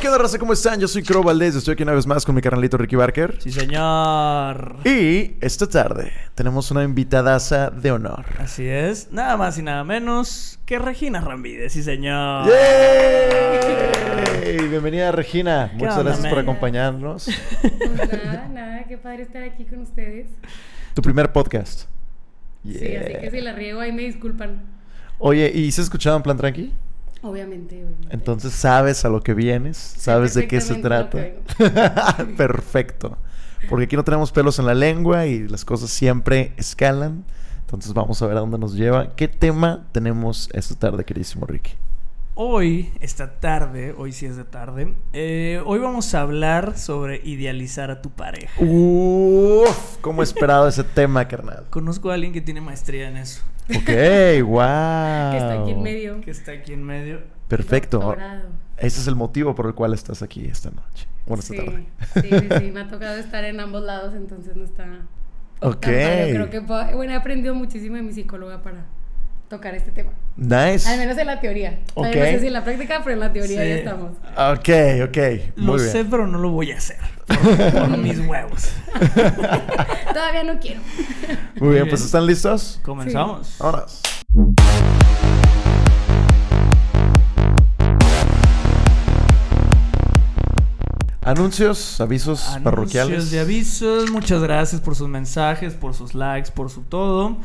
¿qué onda, raza? ¿Cómo están? Yo soy Crow Valdés, estoy aquí una vez más con mi carnalito Ricky Barker. Sí, señor. Y esta tarde tenemos una invitadaza de honor. Así es. Nada más y nada menos que Regina Ramírez, sí, señor. ¡Yay! Bienvenida, Regina. Muchas onda, gracias por acompañarnos. Pues nada, nada, qué padre estar aquí con ustedes. Tu primer podcast. Sí, así que si la riego ahí me disculpan. Oye, ¿y se ha escuchado en plan tranqui? Obviamente, obviamente. Entonces sabes a lo que vienes, sabes de qué se trata. Perfecto. Porque aquí no tenemos pelos en la lengua y las cosas siempre escalan. Entonces vamos a ver a dónde nos lleva. ¿Qué tema tenemos esta tarde, queridísimo Ricky? Hoy, esta tarde, hoy sí es de tarde, eh, hoy vamos a hablar sobre idealizar a tu pareja. Uf, cómo he esperado ese tema, carnal. Conozco a alguien que tiene maestría en eso, Ok, wow. Que está aquí en medio. que está aquí en medio. Perfecto. Doctorado. Ese es el motivo por el cual estás aquí esta noche. Bueno, esta Sí, tarde. sí, sí, sí, me ha tocado estar en ambos lados, entonces no está. Ok. Creo que puedo- bueno, he aprendido muchísimo de mi psicóloga para tocar este tema. Nice. Al menos en la teoría. Ok. Ay, No sé si en la práctica, pero en la teoría Sí. ya estamos. Ok, ok. Lo Muy sé, bien. pero no lo voy a hacer. Por, por mis huevos. Todavía no quiero. Muy bien, pues ¿están listos? Comenzamos. Vámonos. Anuncios, avisos Anuncios parroquiales. de avisos. Muchas gracias por sus mensajes, por sus likes, por su todo.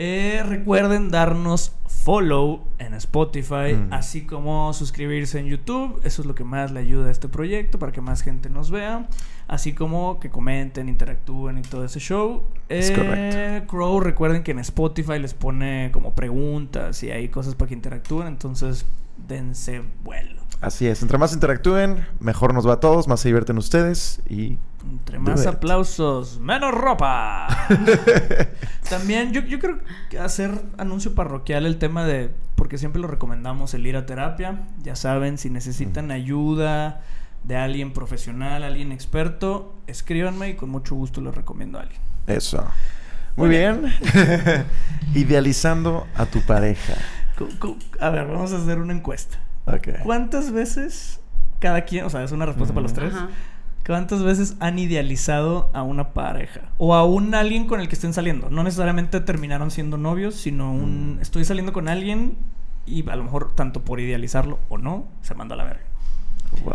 Eh, recuerden darnos follow en Spotify, Mm. así como suscribirse en YouTube. Eso es lo que más le ayuda a este proyecto para que más gente nos vea. Así como que comenten, interactúen y todo ese show. Es Eh, correcto. Crow, recuerden que en Spotify les pone como preguntas y hay cosas para que interactúen. Entonces, dense vuelo. Así es, entre más interactúen, mejor nos va a todos, más se divierten ustedes y... Entre más aplausos, menos ropa. También yo, yo creo que hacer anuncio parroquial el tema de, porque siempre lo recomendamos, el ir a terapia. Ya saben, si necesitan ayuda de alguien profesional, alguien experto, escríbanme y con mucho gusto les recomiendo a alguien. Eso. Muy bien. Idealizando a tu pareja. A ver, vamos a hacer una encuesta. ¿Cuántas veces cada quien, o sea, es una respuesta para los tres? Ajá. ¿Cuántas veces han idealizado a una pareja? O a un alguien con el que estén saliendo. No necesariamente terminaron siendo novios, sino un... Mm. Estoy saliendo con alguien y a lo mejor tanto por idealizarlo o no, se mandó a la verga. Wow.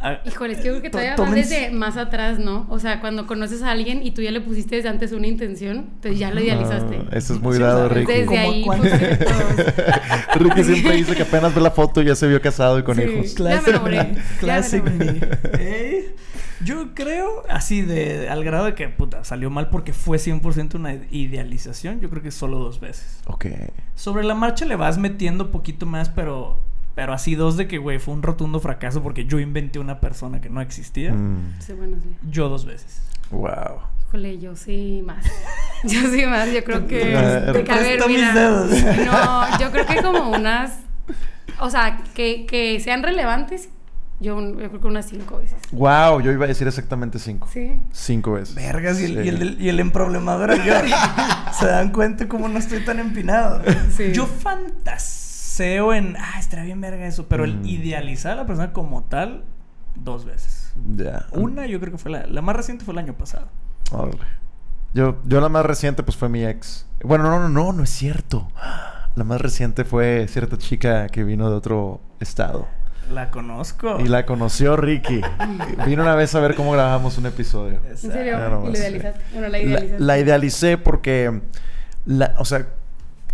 Ah, Híjole, es que yo creo que to- todavía vas desde más atrás, ¿no? O sea, cuando conoces a alguien y tú ya le pusiste desde antes una intención, entonces ya lo idealizaste. Ah, eso es muy dado, Ricky. Desde ahí, pues. Ricky siempre dice que apenas ve la foto y ya se vio casado y con Sí. hijos. Ya me enamoré, ya me Classic me. enamoré. Ey, Yo creo, así de, al grado de que, puta, salió mal porque fue 100% una idealización, yo creo que solo dos veces. Ok. Sobre la marcha le vas metiendo poquito más, pero, pero así dos de que, güey, fue un rotundo fracaso porque yo inventé una persona que no existía. Mm, Sí, bueno, sí. Yo dos veces. wow. Híjole, yo sí más. Yo sí más, yo creo que... De que, a ver, mira, dedos. No, yo creo que como unas... O sea, que, que sean relevantes, yo, yo creo que unas cinco veces. Wow, yo iba a decir exactamente cinco. Sí. Cinco veces. Vergas, y el, Sí. y el, del- y el emproblemado era yo. Se dan cuenta cómo no estoy tan empinado. Sí. Yo fantaseo en, ah, estaría bien verga eso, pero el Mm. idealizar a la persona como tal, dos veces. Ya. Una yo creo que fue la, la más reciente fue el año pasado. Órale. Yo, yo la más reciente pues fue mi ex. Bueno, no, no, no, no es cierto. La más reciente fue cierta chica que vino de otro estado. La conozco. Y la conoció Ricky. Vino una vez a ver cómo grabábamos un episodio. ¿En serio? ¿Y lo sí. idealizaste? Bueno, la idealizaste. la idealicé porque, la, o sea,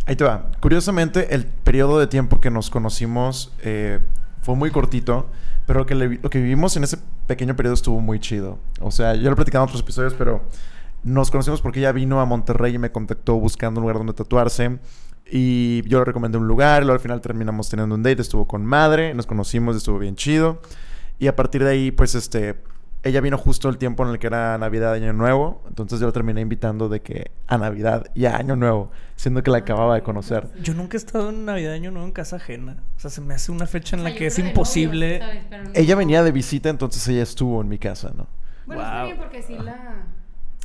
ahí te va. Curiosamente, el periodo de tiempo que nos conocimos eh, fue muy cortito, pero lo que, le lo que vivimos en ese pequeño periodo estuvo muy chido. O sea, yo lo he platicado en otros episodios, pero nos conocimos porque ella vino a Monterrey y me contactó buscando un lugar donde tatuarse. Y yo le recomendé un lugar, luego al final terminamos teniendo un date, estuvo con madre, nos conocimos, estuvo bien chido. Y a partir de ahí, pues este, ella vino justo el tiempo en el que era Navidad Año Nuevo. Entonces yo la terminé invitando de que a Navidad y a Año Nuevo, siendo que la acababa de conocer. Yo nunca he estado en Navidad Año Nuevo en casa ajena. O sea, se me hace una fecha en O la que es imposible. Ella venía de visita, entonces ella estuvo en mi casa, ¿no? Bueno, está Wow. bien porque sí la,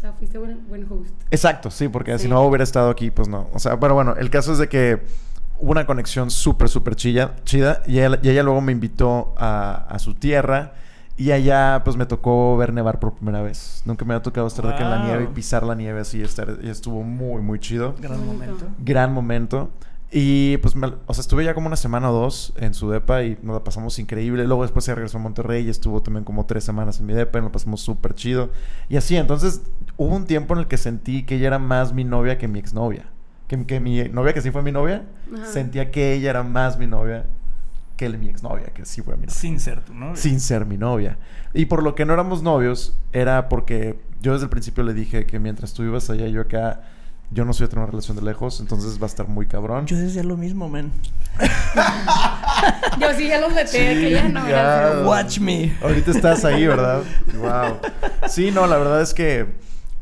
la fuiste buen, buen host. Exacto, sí, porque si no hubiera estado aquí, pues no. O sea, pero bueno, el caso es de que hubo una conexión súper, súper chida, chida. Y ella, y ella luego me invitó a, a su tierra. Y allá, pues me tocó ver nevar por primera vez. Nunca me había tocado estar de que en la Wow. nieve y pisar la nieve así. Estar, y estuvo muy, muy chido. Gran momento. Gran momento. Y pues, me- o sea, estuve ya como una semana o dos en su depa y nos la pasamos increíble. Luego después se regresó a Monterrey y estuvo también como tres semanas en mi depa y nos la pasamos súper chido. Y así, entonces hubo un tiempo en el que sentí que ella era más mi novia que mi exnovia. Que, que mi novia, que sí fue mi novia, Ajá. sentía que ella era más mi novia que el- mi exnovia, que sí fue mi novia Sin ser tú, ¿no? sin ser mi novia. Y por lo que no éramos novios, era porque yo desde el principio le dije que mientras tú ibas allá y yo acá, yo no soy a tener una relación de lejos, entonces va a estar muy cabrón. Yo decía lo mismo, man. Yo sí ya los metí, que ya no, Sí, ya. Watch me. Ahorita estás ahí, ¿verdad? wow. Sí, no, la verdad es que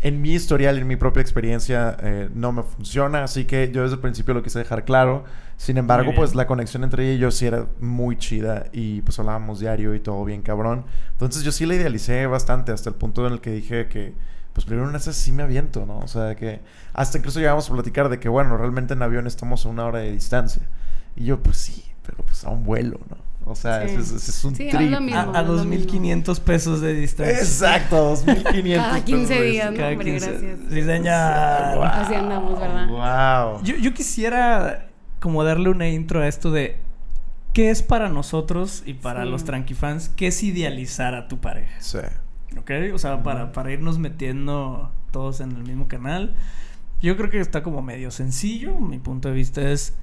en mi historial, en mi propia experiencia, eh, no me funciona, así que yo desde el principio lo quise dejar claro. Sin embargo, pues la conexión entre ella y yo sí era muy chida y pues hablábamos diario y todo bien cabrón. Entonces yo sí la idealicé bastante hasta el punto en el que dije que pues primero en esa sí me aviento, ¿no? O sea, que hasta incluso llegamos a platicar de que bueno, realmente en avión estamos a una hora de distancia. Y yo pues sí, pero pues a un vuelo, ¿no? O sea, Sí. es- un Sí, trip. lo mismo. A, a es lo 2.500 pesos de distancia. Exacto, 2500. Cada 15 pesos. días, ¿no? Cada Hombre, 15. gracias. Sí, señor. Así andamos, ¿verdad? Wow. Yo, yo quisiera como darle una intro a esto de qué es para nosotros y para Sí. los tranquifans, qué es idealizar a tu pareja. Sí. ¿Ok? O sea, para, para irnos metiendo todos en el mismo canal. Yo creo que está como medio sencillo. Mi punto de vista es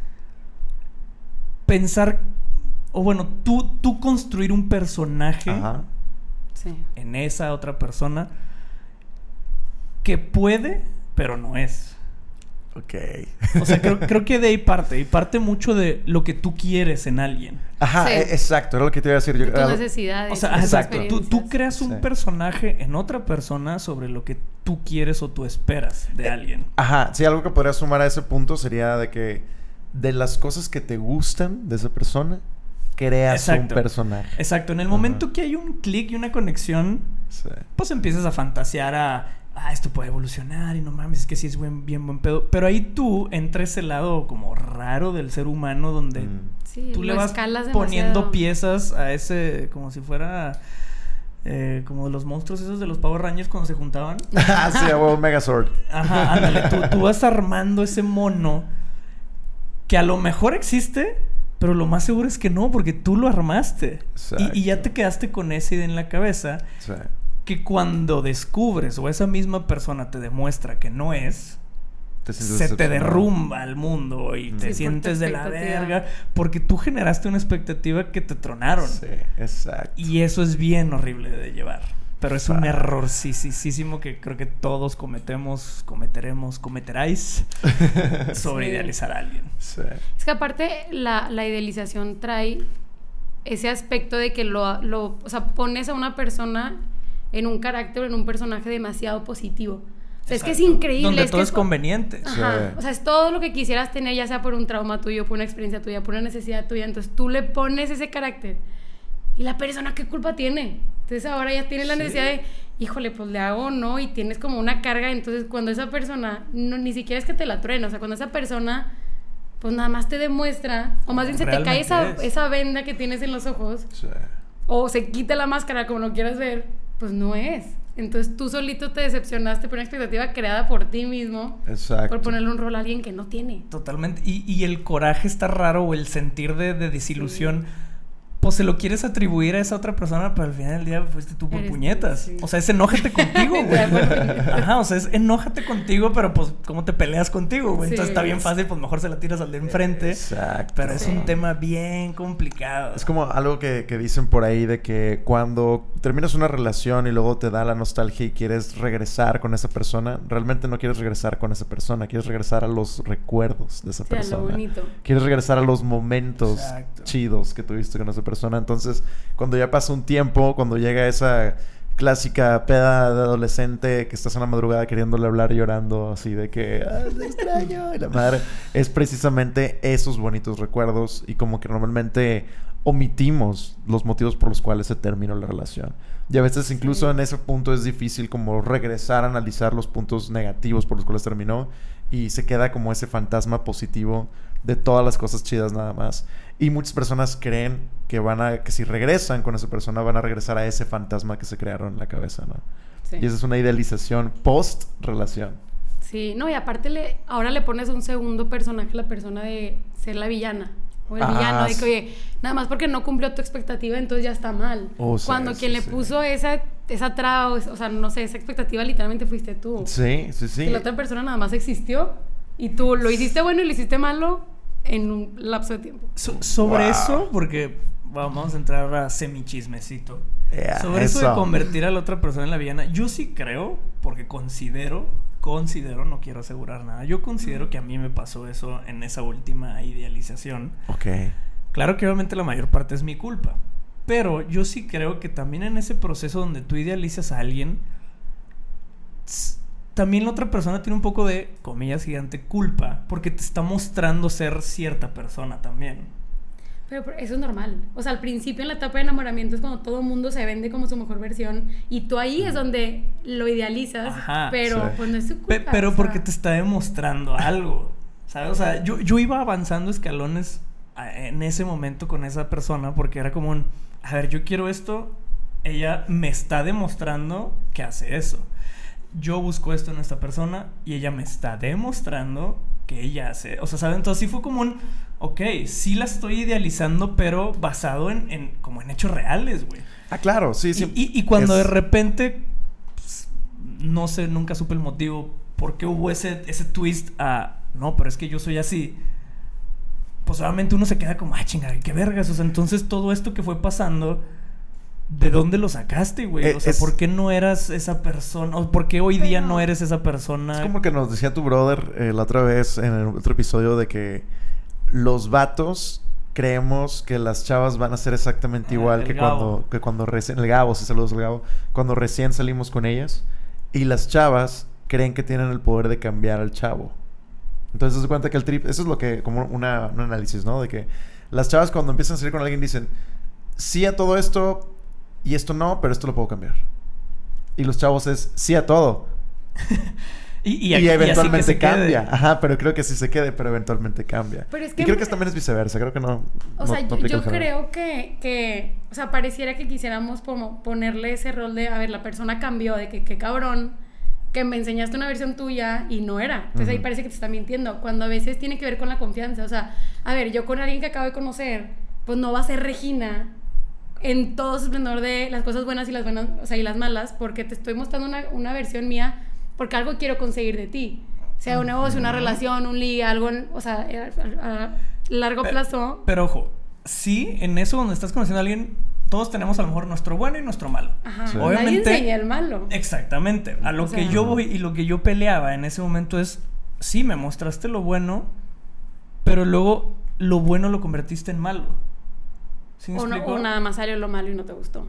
pensar, o bueno, tú, tú construir un personaje Ajá. Sí. en esa otra persona que puede, pero no es. Ok. O sea, creo, creo que de ahí parte. Y parte mucho de lo que tú quieres en alguien. Ajá, Sí. e- exacto, era lo que te iba a decir. Yo, De tus ah, necesidades. O sea, exacto. Tú, tú creas un Sí. personaje en otra persona sobre lo que tú quieres o tú esperas de alguien. Ajá, sí, algo que podría sumar a ese punto sería de que de las cosas que te gustan de esa persona, creas un personaje. Exacto. En el momento que hay un clic y una conexión, Sí. pues empiezas a fantasear a. Ah, esto puede evolucionar y no mames, es que sí es buen, bien buen pedo. Pero ahí tú entra ese lado como raro del ser humano donde Mm. Sí, tú le vas escalas poniendo piezas a ese, como si fuera eh, como los monstruos esos de los Power Rangers cuando se juntaban. Ah, sí, a huevo, Megazord. Ajá, ándale, tú, tú vas armando ese mono que a lo mejor existe, pero lo más seguro es que no, porque tú lo armaste. Y, y ya te quedaste con esa idea en la cabeza que cuando descubres o esa misma persona te demuestra que no es, Te se te derrumba el mundo y Mm. te Sí, sientes de la verga porque tú generaste una expectativa que te tronaron. Sí, exacto. Y eso es bien horrible de llevar. Pero es un error sí, sí, sí, sí, que creo que todos cometemos, cometeremos, cometeráis sobre Sí. idealizar a alguien. Sí. Es que aparte la, la idealización trae ese aspecto de que lo, lo, o sea, pones a una persona en un carácter, en un personaje demasiado positivo. O sea, es que es increíble. Donde es todo que es conveniente. Ajá. Sí. O sea, es todo lo que quisieras tener, ya sea por un trauma tuyo, por una experiencia tuya, por una necesidad tuya. Entonces tú le pones ese carácter. ¿Y la persona qué culpa tiene? Entonces ahora ya tiene la Sí. necesidad de, híjole, pues le hago, ¿no? Y tienes como una carga. Entonces cuando esa persona, no, ni siquiera es que te la truene, o sea, cuando esa persona, pues nada más te demuestra, o más bien se te cae esa, es. esa venda que tienes en los ojos, Sí. o se quita la máscara como lo quieras ver, pues no es. Entonces tú solito te decepcionaste por una expectativa creada por ti mismo, Exacto. por ponerle un rol a alguien que no tiene. Totalmente. Y, y el coraje está raro o el sentir de, de desilusión. Pues se lo quieres atribuir a esa otra persona, pero al final del día fuiste tú por Eres tú, puñetas. sí. O sea, es enójate contigo, güey. Ajá, o sea, es enójate contigo, pero pues, ¿cómo te peleas contigo, güey? Sí. Entonces está bien fácil, pues mejor se la tiras al de enfrente. Exacto. Pero es un tema bien complicado. Es como algo que, que dicen por ahí de que cuando terminas una relación y luego te da la nostalgia y quieres regresar con esa persona, realmente no quieres regresar con esa persona, quieres regresar a los recuerdos de esa Sí, a lo persona. bonito. Quieres regresar a los momentos Exacto. chidos que tuviste con esa persona. Entonces, cuando ya pasa un tiempo, cuando llega esa clásica peda de adolescente que estás en la madrugada queriéndole hablar llorando así de que "Ah, extraño y la madre es precisamente esos bonitos recuerdos y como que normalmente omitimos los motivos por los cuales se terminó la relación. Y a veces incluso en ese punto es difícil como regresar a analizar los puntos negativos por los cuales terminó y se queda como ese fantasma positivo de todas las cosas chidas nada más. Y muchas personas creen que van a que si regresan con esa persona van a regresar a ese fantasma que se crearon en la cabeza, ¿no? Sí. Y esa es una idealización post relación. Sí, no, y aparte le, ahora le pones un segundo personaje a la persona de ser la villana. O el Ah, villano, de que, oye, nada más porque no cumplió tu expectativa, entonces ya está mal. Oh, sí, Cuando sí, quien le sí. puso esa, esa traba, o, sea, no sé, esa expectativa literalmente fuiste tú. Sí, sí, sí. Que la otra persona nada más existió y tú lo hiciste bueno y lo hiciste malo en un lapso de tiempo. So- sobre Wow. eso, porque vamos a entrar a semichismecito. Yeah, sobre eso. de eso. convertir a la otra persona en la villana, yo sí creo, porque considero, considero, no quiero asegurar nada, yo considero que a mí me pasó eso en esa última idealización. Ok. Claro que obviamente la mayor parte es mi culpa. Pero yo sí creo que también en ese proceso donde tú idealizas a alguien, también la otra persona tiene un poco de, comillas gigante, culpa, porque te está mostrando ser cierta persona también. Pero, eso es normal. O sea, al principio en la etapa de enamoramiento es cuando todo el mundo se vende como su mejor versión y tú ahí es donde lo idealizas, Ajá, pero sí. pues no es su Pe- culpa. pero o sea. porque te está demostrando algo. ¿Sabes? O sea, yo, yo iba avanzando escalones en ese momento con esa persona porque era como un, a ver, yo quiero esto, ella me está demostrando que hace eso. Yo busco esto en esta persona y ella me está demostrando que ella hace. O sea, ¿sabes? Entonces sí fue como un, ok, sí la estoy idealizando, pero basado en, en como en hechos reales, güey. Ah, claro, sí, sí. Y, y cuando Es- de repente, pues, no sé, nunca supe el motivo por qué hubo ese, ese twist a, no, pero es que yo soy así. Pues obviamente uno se queda como, ah, chinga, qué vergas. O sea, entonces todo esto que fue pasando, ¿de dónde lo sacaste, güey? Eh, o sea, es- ¿por qué no eras esa persona? ¿O por qué hoy día Pero- no eres esa persona? Es como que nos decía tu brother eh, la otra vez en el otro episodio de que los vatos creemos que las chavas van a ser exactamente Ah, igual el que Gabo. cuando, que cuando recién... El Gabo, sí, saludos al Gabo. Cuando recién salimos con ellas. Y las chavas creen que tienen el poder de cambiar al chavo. Entonces, se cuenta que el trip... Eso es lo que... Como una, un análisis, ¿no? De que las chavas cuando empiezan a salir con alguien dicen... Sí a todo esto y esto no, pero esto lo puedo cambiar. Y los chavos es sí a todo, y, y, y- y eventualmente quede. cambia. Ajá, pero creo que sí se quede, pero eventualmente cambia. Pero es y que creo me- que también es viceversa. Creo que no. O no- sea, no yo, yo creo que, que, o sea, pareciera que quisiéramos como ponerle ese rol de, a ver, la persona cambió, de que qué cabrón, que me enseñaste una versión tuya y no era. Entonces ahí Ujú. parece que te está mintiendo, cuando a veces tiene que ver con la confianza. O sea, a ver, yo con alguien que acabo de conocer, pues no va a ser Regina en todo su esplendor de las cosas buenas y las buenas, o sea, y las malas, porque te estoy mostrando una, una versión mía, porque algo quiero conseguir de ti. Sea un negocio, una relación, un liga, algo, en- o sea, a, a- largo plazo. Pero ojo, sí, en eso donde estás conociendo a alguien, todos tenemos a lo mejor nuestro bueno y nuestro malo. Ajá. Sí. Nadie Obviamente- enseña el malo. Exactamente. A lo O que sea- yo voy y lo que yo peleaba en ese momento es, sí, me mostraste lo bueno, pero luego lo bueno lo convertiste en malo. ¿Sí me O, no- explico? o nada más salió lo malo y no te gustó.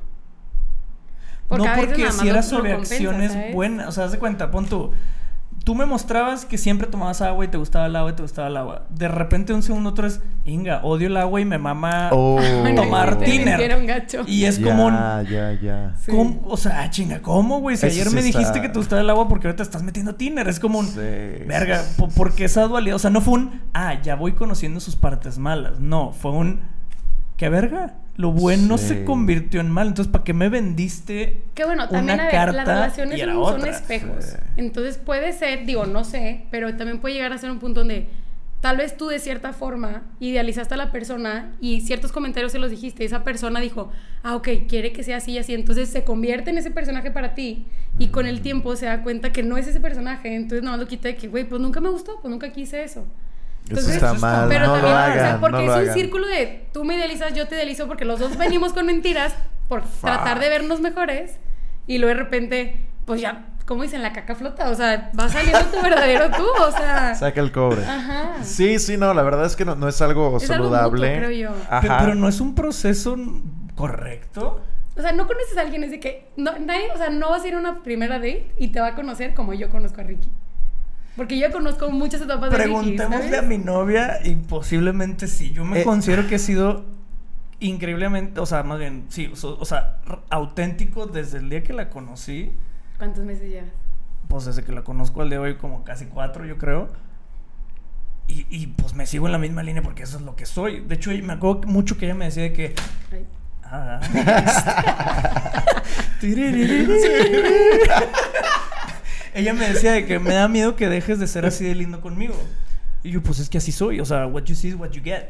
No porque si era sobre acciones ¿sabes? buenas. O sea, haz de cuenta, pon tú. Tú me mostrabas que siempre tomabas agua y te gustaba el agua y te gustaba el agua. De repente, un segundo otro es, Inga, odio el agua y me mama Oh. Tomar tiner. gacho. Y es ya, como un, Ya, ya. Sí. ¿Cómo? O sea, chinga, ¿cómo, güey? Si Eso ayer sí me dijiste está- que te gustaba el agua porque ahorita estás metiendo tiner. Es como un. Sí, Verga, sí, po- porque esa dualidad. O sea, no fue un. Ah, ya voy conociendo sus partes malas. No, fue un. ¿Qué verga? Lo bueno Sí. se convirtió en mal. Entonces, ¿para qué me vendiste? Que bueno, también una a ver, carta las relaciones son, son otra? espejos. Sí. Entonces puede ser, digo, no sé, pero también puede llegar a ser un punto donde tal vez tú de cierta forma idealizaste a la persona y ciertos comentarios se los dijiste y esa persona dijo, ah, ok, quiere que sea así y así. Entonces se convierte en ese personaje para ti y con el tiempo se da cuenta que no es ese personaje. Entonces nada más lo quita de que, güey, pues nunca me gustó, pues nunca quise eso. Eso Entonces, está eso es mal. Pero no también, lo o sea, porque no lo es un hagan. círculo de tú me idealizas, yo te idealizo, porque los dos venimos con mentiras por tratar de vernos mejores y luego de repente, pues ya, como dicen, la caca flota, o sea, va saliendo tu verdadero tú, o sea. Saca el cobre. Ajá. Sí, sí, no, la verdad es que no, no es algo Es algo saludable. mutuo, creo yo. Ajá. Pero no es un proceso correcto. O sea, no conoces a alguien, es de que no, nadie, o sea, no vas a ir a una primera date y te va a conocer como yo conozco a Ricky. Porque yo conozco muchas etapas de. Preguntémosle ¿sabes? a mi novia y posiblemente sí. Yo me Eh. considero que he sido increíblemente, o sea, más bien, sí, o, o sea, auténtico desde el día que la conocí, ¿Cuántos meses llevas? pues desde que la conozco al de hoy como casi cuatro, yo creo. Y, y, pues me sigo en la misma línea porque eso es lo que soy. De hecho, me acuerdo mucho que ella me decía de que... Ay. Ah. ella me decía de que me da miedo que dejes de ser así de lindo conmigo. Y yo, pues es que así soy. O sea, what you see is what you get.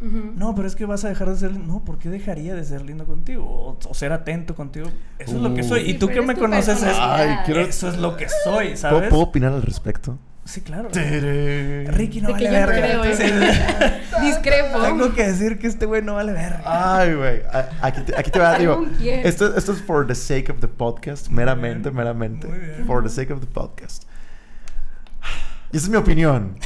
Ujú. No, pero es que vas a dejar de ser lindo. No, ¿por qué dejaría de ser lindo contigo? O, o ser atento contigo. Eso es lo que Uh. soy. Sí, Y tú que me conoces, es. Ay, quiero- eso es lo que soy, ¿Puedo, ¿sabes? puedo opinar al respecto? Sí, claro. Ricky Ricky no De vale verga. creo, ¿eh? Sí. Discrepo. Tengo que decir que este güey no vale verga. Ay, güey. Aquí te, aquí te va, digo. Esto, esto es for the sake of the podcast. Meramente, bien. meramente. Muy bien. For the sake of the podcast. Y esa es mi opinión.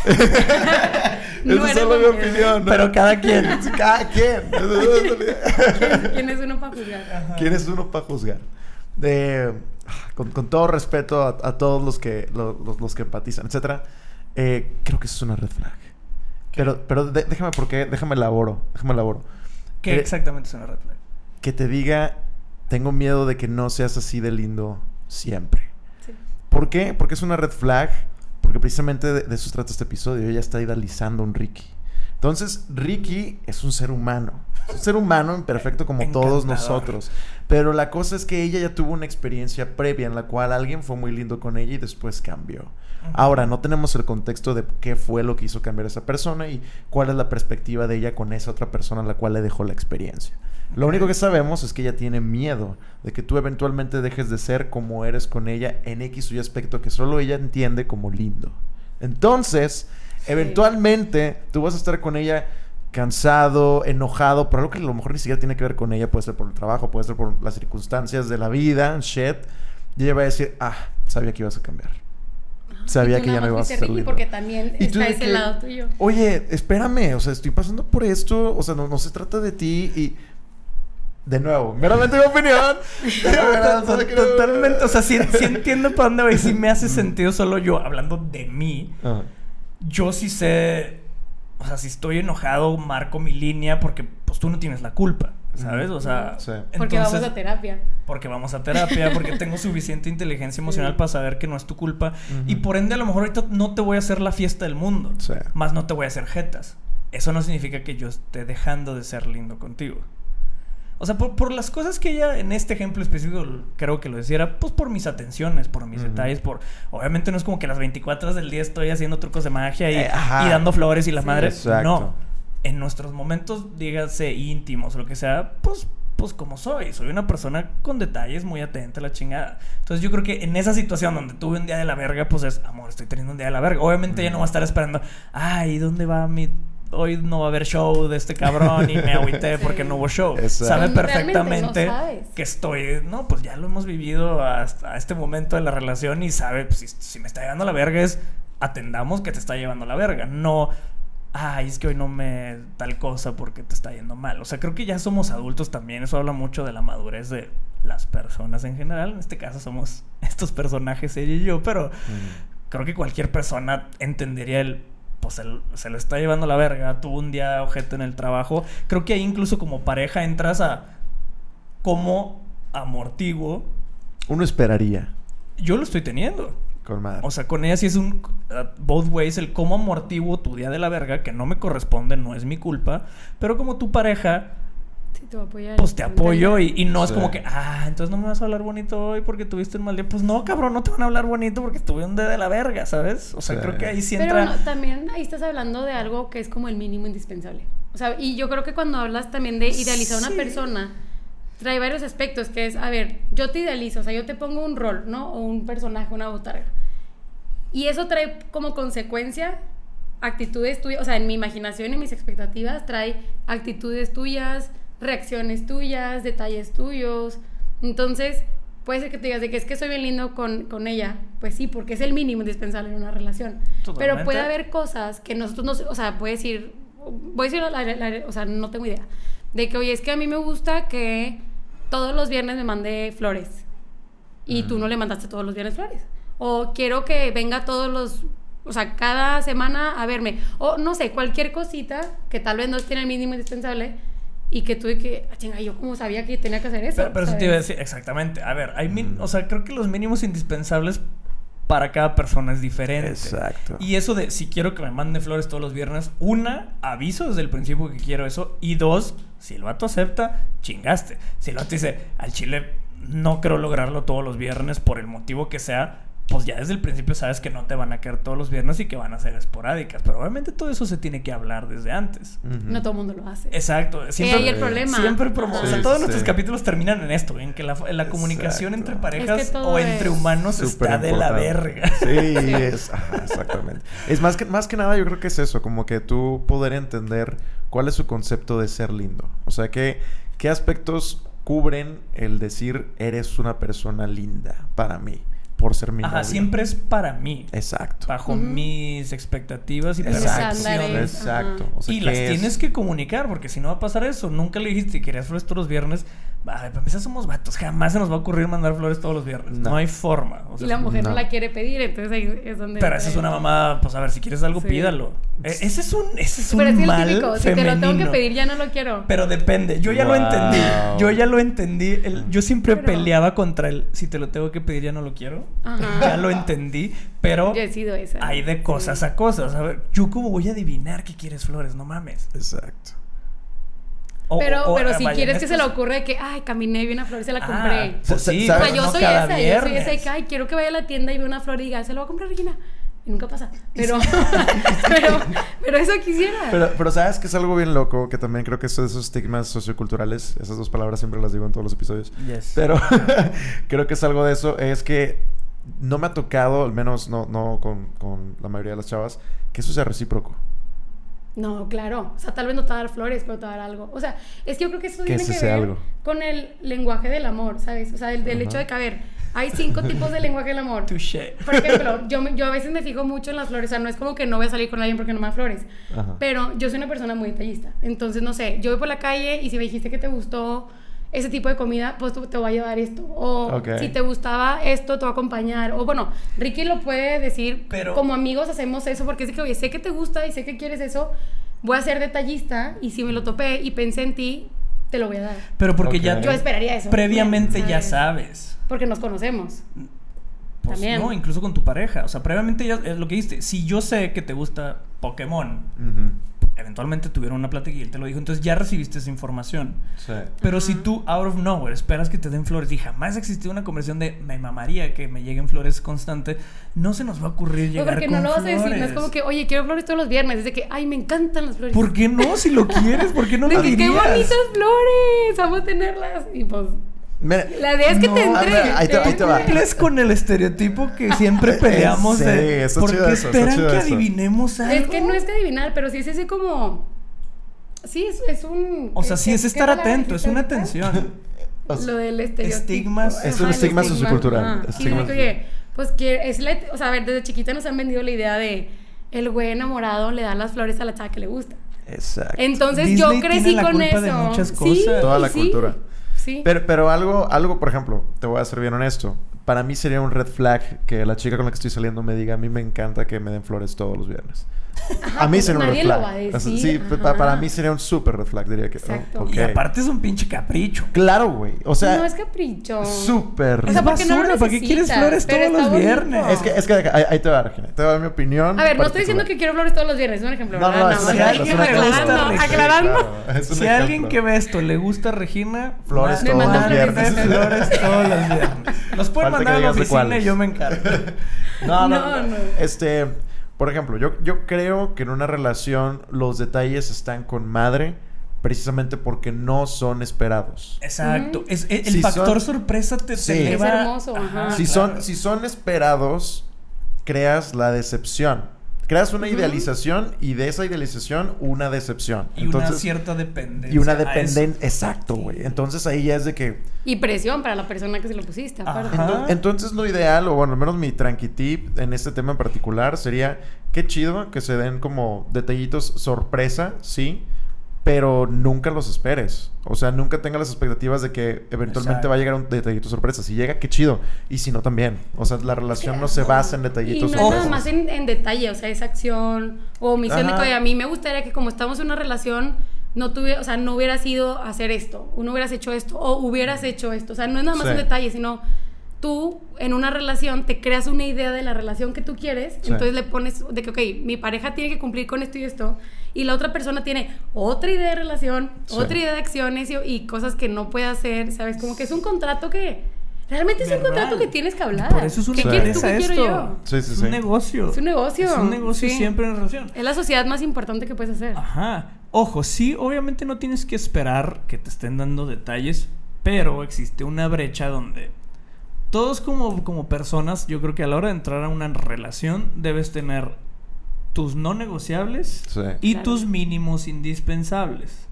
No esa es solo mi opinión. ¿no? Pero cada quien. Cada quien. ¿Quién, quién es uno para juzgar? ¿Quién es uno para juzgar? De, con, con todo respeto a, a todos los que, lo- los, los que empatizan, etcétera, eh, creo que eso es una red flag. Pero, pero de- déjame, porque déjame elaboro, déjame elaboro. ¿Qué Eh, exactamente es una red flag? Que te diga, tengo miedo de que no seas así de lindo siempre. Sí. ¿Por qué? Porque es una red flag. Porque precisamente de, de eso trata este episodio. Ella está idealizando a un Ricky. Entonces, Ricky es un ser humano. Es un ser humano imperfecto como todos nosotros. Pero la cosa es que ella ya tuvo una experiencia previa en la cual alguien fue muy lindo con ella y después cambió. Ahora, no tenemos el contexto de qué fue lo que hizo cambiar a esa persona y cuál es la perspectiva de ella con esa otra persona a la cual le dejó la experiencia. Lo único que sabemos es que ella tiene miedo de que tú eventualmente dejes de ser como eres con ella en X o Y aspecto que solo ella entiende como lindo. Entonces, Sí. eventualmente tú vas a estar con ella cansado, enojado, por algo que a lo mejor ni siquiera tiene que ver con ella, puede ser por el trabajo, puede ser por las circunstancias de la vida, shit. Y ella va a decir, ah, sabía que ibas a cambiar. Sabía que ya no ibas a lindo. porque también Y está ese que, lado tuyo. Oye, espérame, o sea, estoy pasando por esto, o sea, no, no se trata de ti y... De nuevo, meramente mi opinión. Tot- Totalmente, o sea, sí, sí entiendo para dónde va y sí me hace sentido solo yo hablando de mí. Yo sí sé, o sea, si estoy enojado, marco mi línea porque pues tú no tienes la culpa, ¿sabes? O sea, Sí. Porque entonces- vamos a terapia. porque vamos a terapia, porque tengo suficiente inteligencia emocional Sí. para saber que no es tu culpa. Y por ende, a lo mejor ahorita no te voy a hacer la fiesta del mundo. Sí. Más no te voy a hacer jetas. Eso no significa que yo esté dejando de ser lindo contigo. O sea, por, por las cosas que ella en este ejemplo específico creo que lo decía, por por mis atenciones, por mis detalles, por... Obviamente no es como que las 24 horas del día estoy haciendo trucos de magia y, Eh, y dando flores y la Sí. madre. Exacto. No. En nuestros momentos, dígase íntimos o lo que sea, pues pues como soy, soy una persona con detalles muy atenta a la chingada. Entonces yo creo que en esa situación donde tuve un día de la verga, pues es, amor, estoy teniendo un día de la verga. Obviamente ella no va a estar esperando, ay, ¿dónde va mi... Hoy no va a haber show de este cabrón y me agüité Sí. porque no hubo show. Exacto. Sabe no perfectamente que estoy, no, pues ya lo hemos vivido hasta este momento de la relación y sabe, pues, si, si me está llevando la verga es, atendamos que te está llevando la verga, no ay, es que hoy no me tal cosa porque te está yendo mal. O sea, creo que ya somos adultos también. Eso habla mucho de la madurez de las personas en general. En este caso somos estos personajes, ella y yo, pero creo que cualquier persona entendería el. Pues el- se lo está llevando la verga, tuvo un día objeto en el trabajo. Creo que ahí incluso como pareja entras a cómo amortiguo. Uno esperaría. Yo lo estoy teniendo. Con madre. O sea, con ella sí es un uh, both ways el cómo amortiguo tu día de la verga, que no me corresponde, no es mi culpa, pero como tu pareja, Sí, te voy a apoyar. pues te apoyo y, y no es como que, ah, entonces no me vas a hablar bonito hoy porque tuviste un mal día. Pues no, cabrón, no te van a hablar bonito porque tuve un día de la verga, ¿sabes? O sea, Sí. creo que ahí sí Pero entra. no, también ahí estás hablando de algo que es como el mínimo indispensable. O sea, y yo creo que cuando hablas también de idealizar a Sí. una persona, trae varios aspectos, que es, a ver, yo te idealizo, o sea, yo te pongo un rol, ¿no? O un personaje, una botarga. Y eso trae como consecuencia actitudes tuyas, o sea, en mi imaginación y mis expectativas trae actitudes tuyas, reacciones tuyas, detalles tuyos. Entonces, puede ser que te digas de que es que soy bien lindo con, con ella. Pues sí, porque es el mínimo indispensable en una relación. Pero Totalmente. puede haber cosas que nosotros no, o sea, puede decir, voy a decir, la- la- la- o sea, no tengo idea, de que, oye, es que a mí me gusta que todos los viernes me mande flores y tú no le mandaste todos los viernes flores. O quiero que venga todos los, o sea, cada semana a verme. O no sé, cualquier cosita que tal vez no esté en el mínimo indispensable, y que tuve que, ah, chinga, yo como sabía que tenía que hacer eso. Pero, pero eso te iba a decir, exactamente. A ver, hay min- o sea, creo que los mínimos indispensables para cada persona es diferente. Exacto. Y eso de si quiero que me mande flores todos los viernes, una, aviso desde el principio que quiero eso. Y dos, si el vato acepta, chingaste. Si el vato dice, al chile no creo lograrlo todos los viernes por el motivo que sea, pues ya desde el principio sabes que no te van a caer todos los viernes y que van a ser esporádicas. Pero obviamente todo eso se tiene que hablar desde antes. No todo el mundo lo hace. Exacto. Siempre, ahí el problema. Siempre promo- o sea, todos sí. nuestros capítulos terminan en esto, en que la, la comunicación Exacto. entre parejas Es que todo o entre es humanos está de la verga. Sí, es, ajá, exactamente. Es más que, más que nada, yo creo que es eso, como que tú poder entender cuál es su concepto de ser lindo. O sea, que, qué aspectos cubren el decir eres una persona linda para mí, por ser mi Ajá, novio. siempre es para mí. Exacto. Bajo mis expectativas y Mis Exacto. estándares. Exacto. Ajá. O sea, y ¿qué las es? tienes que comunicar, porque si no va a pasar eso. Nunca le dijiste que querías flores todos los viernes. Para empezar, somos vatos. Jamás se nos va a ocurrir mandar flores todos los viernes. No, No. hay forma. O Y la mujer no. no. la quiere pedir, entonces ahí es donde... Pero esa es una mamada. Pues a ver, si quieres algo, Sí. pídalo. E- ese es un, ese es un Pero es el mal típico, si te lo tengo que pedir ya no lo quiero. Pero depende. Yo ya lo entendí. Yo ya lo entendí. El- yo siempre Pero- peleaba contra el si te lo tengo que pedir ya no lo quiero. Ajá. Ya lo entendí. Pero Yo he sido esa. hay de cosas Sí. a cosas. A ver, yo cómo voy a adivinar que quieres flores, no mames. Exacto. O- Pero, o- pero o- si quieres que se le ocurre que, ay, caminé y vi una flor y se la Ah, compré. pues sí, o ¿sabes? sea, yo soy cada esa, yo soy esa de viernes. que, ay, quiero que vaya a la tienda y vea una flor y diga, se la voy a comprar Regina. Y nunca pasa. Pero, pero, pero eso quisiera. Pero, pero sabes que es algo bien loco, que también creo que eso- esos estigmas socioculturales, esas dos palabras siempre las digo en todos los episodios. Yes. Pero creo que es algo de eso, es que no me ha tocado, al menos no, no con, con la mayoría de las chavas, que eso sea recíproco. No, claro. O sea, tal vez no te va a dar flores, pero te va a dar algo. O sea, es que yo creo que eso Que tiene que sea ver algo. con el lenguaje del amor, ¿sabes? O sea, el, del hecho de que, a ver, hay cinco tipos de lenguaje del amor. Touché. Por ejemplo, yo, me- yo a veces me fijo mucho en las flores. O sea, no es como que no voy a salir con alguien porque no me da flores. Pero yo soy una persona muy detallista. Entonces, no sé, yo voy por la calle y si me dijiste que te gustó ese tipo de comida, pues te voy a llevar esto. O si te gustaba esto, te voy a acompañar. O bueno, Ricky lo puede decir, Pero- como amigos hacemos eso porque es que, oye, sé que te gusta y sé que quieres eso, voy a ser detallista y si me lo topé y pensé en ti, te lo voy a dar. Pero porque ya Yo esperaría eso. previamente ya ¿sabes? sabes. Porque nos conocemos. Pues También. no, incluso con tu pareja. O sea, previamente ya es lo que dijiste. Si yo sé que te gusta Pokémon, Ujú. Eventualmente tuvieron una plática y él te lo dijo, entonces ya recibiste esa información. Sí. Pero si Ajá. tú, out of nowhere, esperas que te den flores y jamás ha existido una conversación de me mamaría que me lleguen flores constante, no se nos va a ocurrir llegar porque con no lo vas a decir, no es como que, oye, quiero flores todos los viernes. Es de que, ay, me encantan las flores. ¿Por qué no? Si lo quieres, ¿por qué no de lo que, qué dirías? bonitas flores, vamos a tenerlas. Y pues, Mira, la idea es que No, te a entre. ver, ahí te- ahí te va. cumples con el estereotipo que siempre peleamos Sí, de está ¿por chido qué eso, está esperan que eso. adivinemos algo? Es que no es que adivinar, pero sí es ese como. Sí, es, es un. O sea, sí es ¿qué estar atento, es una atención. o sea, Lo del estereotipo. Estigmas. Es un estigma estigma, sociocultural. Sí, estigma oye, pues que es la, o sea, a ver, desde chiquita nos han vendido la idea de el güey enamorado le da las flores a la chava que le gusta. Exacto. Entonces Disney yo tiene crecí la con culpa eso. de muchas Sí, cosas. Toda la sí, cultura. Sí. Pero, pero algo, algo, por ejemplo, te voy a ser bien honesto. Para mí sería un red flag que la chica con la que estoy saliendo me diga, a mí me encanta que me den flores todos los viernes. Ajá, a mí pues sería un red nadie lo flag. va a decir, sí, ajá. para mí sería un súper red flag, diría que. oh, Exacto. ok. Y aparte es un pinche capricho. Claro, güey. O sea, no es capricho. súper. O sea, porque no lo basura, ¿para qué quieres flores todos los bonito. viernes? Es que, es que ahí, ahí te va, Regina. Te voy a dar mi opinión. A ver, no estoy diciendo que quiero flores todos los viernes, es un ejemplo. No, ¿verdad? no, Nada es un ejemplo, aclarando, aclarando. Si ejemplo. alguien que ve esto le gusta a Regina, Flores todos los flores. viernes. flores todos los viernes. Los pueden mandar a la oficina y yo me encargo. No, no, No, no. no. Este, por ejemplo, yo, yo creo que en una relación los detalles están con madre precisamente porque no son esperados. Exacto. Es, el el Si factor son- sorpresa te, te Sí. eleva- Es hermoso, ajá. si, claro. son, si son esperados, creas la decepción. Creas una idealización y de esa idealización una decepción. Y una cierta dependencia. y una dependencia. Exacto, güey. Entonces ahí ya es de que. Y presión para la persona que se lo pusiste. Ento- Entonces lo ideal, o bueno, al menos mi tranqui tip en este tema en particular sería, qué chido que se den como detallitos sorpresa, sí, pero nunca los esperes. O sea, nunca tengas las expectativas de que eventualmente Exacto. va a llegar un detallito sorpresa. Si llega, qué chido. Y si no, también. O sea, la relación no se basa en Y detallitos no es nada sorpresas. más en, en detalle, o sea, es acción o omisión de que a mí me gustaría que como estamos en una relación, no tuve, o sea, no hubieras ido a hacer esto, o no hubieras hecho esto, o hubieras hecho esto. O sea, no es nada más Sí. un detalle, sino tú en una relación te creas una idea de la relación que tú quieres, Sí. entonces le pones de que, ok, mi pareja tiene que cumplir con esto y esto, y la otra persona tiene otra idea de relación, Sí. otra idea de acciones y, y cosas que no puede hacer, ¿sabes? Como que es un contrato que realmente es un contrato que tienes que hablar. Por eso es una ¿Qué quieres tú? ¿Qué quiero esto. yo? Sí, sí, es un negocio. Es un negocio. Es un negocio Sí. siempre en relación. Es la sociedad más importante que puedes hacer. Ajá. Ojo, sí, obviamente no tienes que esperar que te estén dando detalles, pero existe una brecha donde todos como, como personas, yo creo que a la hora de entrar a una relación debes tener tus no negociables Sí. y Claro. tus mínimos indispensables.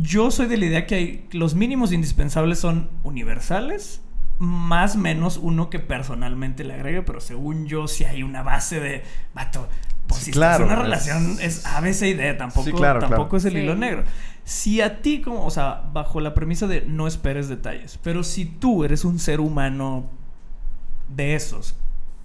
Yo soy de la idea que hay, los mínimos indispensables son universales, más menos uno que personalmente le agregue, pero según yo si hay una base de, vato, pues Sí, si claro, es una es- relación es A, B, C y D, tampoco, Sí, claro, tampoco claro. es el Sí. hilo negro. Si a ti como, o sea, bajo la premisa de no esperes detalles, pero si tú eres un ser humano de esos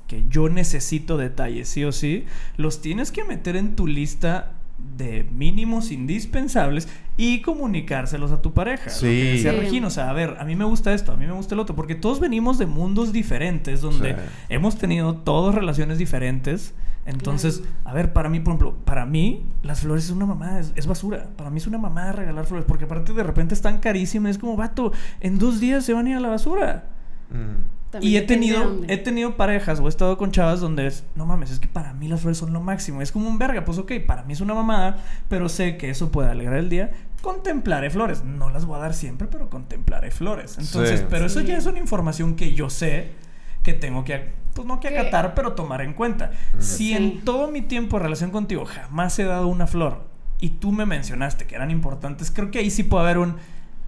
que yo necesito detalles sí o sí, los tienes que meter en tu lista de mínimos indispensables y comunicárselos a tu pareja. Lo que Sí. decía Sí. Regina, o sea, a ver, a mí me gusta esto, a mí me gusta el otro, porque todos venimos de mundos diferentes donde Sí. hemos tenido todos relaciones diferentes. Entonces, Claro. a ver, para mí, por ejemplo, para mí, las flores es una mamada, es, es basura. Para mí es una mamada regalar flores, porque aparte de repente están carísimas, es como, vato, en dos días se van a ir a la basura. Mm. Y he tenido, he tenido parejas o he estado con chavas donde es, no mames, es que para mí las flores son lo máximo. Es como un verga, pues ok, para mí es una mamada, pero sé que eso puede alegrar el día. Contemplaré flores. No las voy a dar siempre, pero contemplaré flores. Entonces, Sí. pero eso ya es una información que yo sé que tengo que, pues no que acatar, pero tomar en cuenta. Si Sí. en todo mi tiempo de relación contigo jamás he dado una flor y tú me mencionaste que eran importantes, creo que ahí sí puede haber un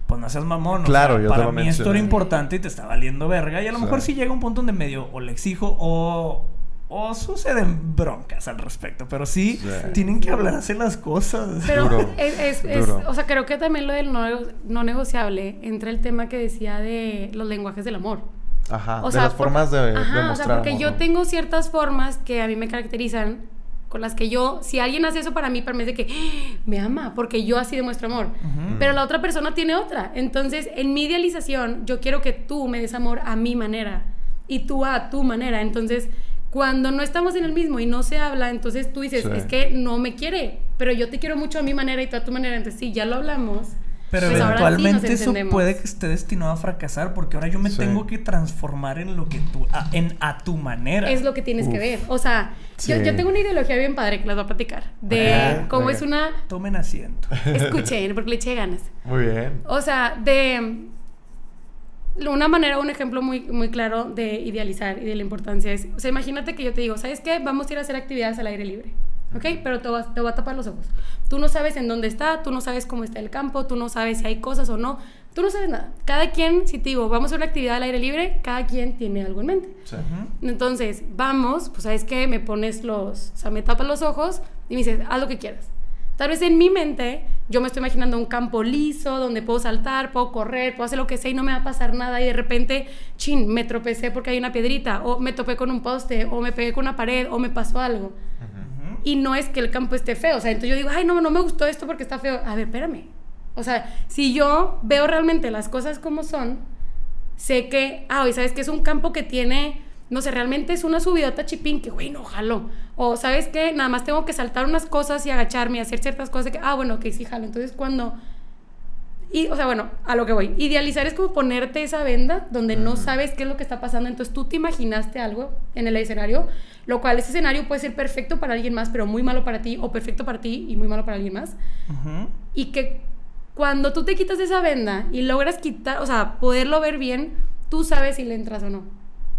pues no seas mamón. o Claro, sea, yo te para lo mí esto era mencioné. importante y te está valiendo verga. Y a lo mejor sí llega un punto donde medio o le exijo o, o suceden broncas al respecto. Pero sí, Sí. tienen que hablarse las cosas. Pero Duro. es, es- es- Duro. o sea, creo que también lo del no, no negociable entra el tema que decía de los lenguajes del amor. Ajá. O de sea, las formas de, porque- de Ajá, o sea, mostrar porque amor, yo ¿no? tengo ciertas formas que a mí me caracterizan, con las que yo, si alguien hace eso para mí, para mí es de que "Ah, me ama, porque yo así demuestro amor. Pero la otra persona tiene otra. Entonces, en mi idealización, yo quiero que tú me des amor a mi manera y tú a tu manera. Entonces, cuando no estamos en el mismo y no se habla, entonces tú dices, Sí. es que no me quiere, pero yo te quiero mucho a mi manera y tú a tu manera. Entonces, sí, ya lo hablamos. Pero pues sí eventualmente eso puede que esté destinado a fracasar porque ahora yo me Sí. tengo que transformar en lo que tú, a, en a tu manera. es lo que tienes que ver. O sea, yo, Sí. yo tengo una ideología bien padre que les voy a platicar. De cómo es una... Tomen asiento. Escuchen, porque le eché ganas. Muy bien. O sea, de... Una manera, un ejemplo muy, muy claro de idealizar y de la importancia es... O sea, imagínate que yo te digo, ¿sabes qué? Vamos a ir a hacer actividades al aire libre. ¿Ok? Pero te va, te va a tapar los ojos. Tú no sabes en dónde está, tú no sabes cómo está el campo, tú no sabes si hay cosas o no. Tú no sabes nada. Cada quien, si te digo, vamos a hacer una actividad al aire libre, cada quien tiene algo en mente. Sí. Entonces, vamos, pues sabes qué, me pones los, o sea, me tapas los ojos y me dices, haz lo que quieras. Tal vez en mi mente yo me estoy imaginando un campo liso donde puedo saltar, puedo correr, puedo hacer lo que sea y no me va a pasar nada y de repente, chin, me tropecé porque hay una piedrita o me topé con un poste o me pegué con una pared o me pasó algo. Y no es que el campo esté feo, o sea, entonces yo digo, ay, no, no me gustó esto porque está feo. A ver, espérame. O sea, si yo veo realmente las cosas como son, sé que, ah, y sabes que es un campo que tiene, no sé, realmente es una subidota chipín que, güey, no, jalo. O sabes que nada más tengo que saltar unas cosas y agacharme y hacer ciertas cosas que, ah, bueno, ok, sí, jalo. Entonces cuando... Y, o sea, bueno, a lo que voy. Idealizar es como ponerte esa venda donde no sabes qué es lo que está pasando. Entonces tú te imaginaste algo en el escenario, lo cual ese escenario puede ser perfecto para alguien más, pero muy malo para ti, o perfecto para ti y muy malo para alguien más. Y que cuando tú te quitas esa venda y logras quitar, o sea, poderlo ver bien, tú sabes si le entras o no.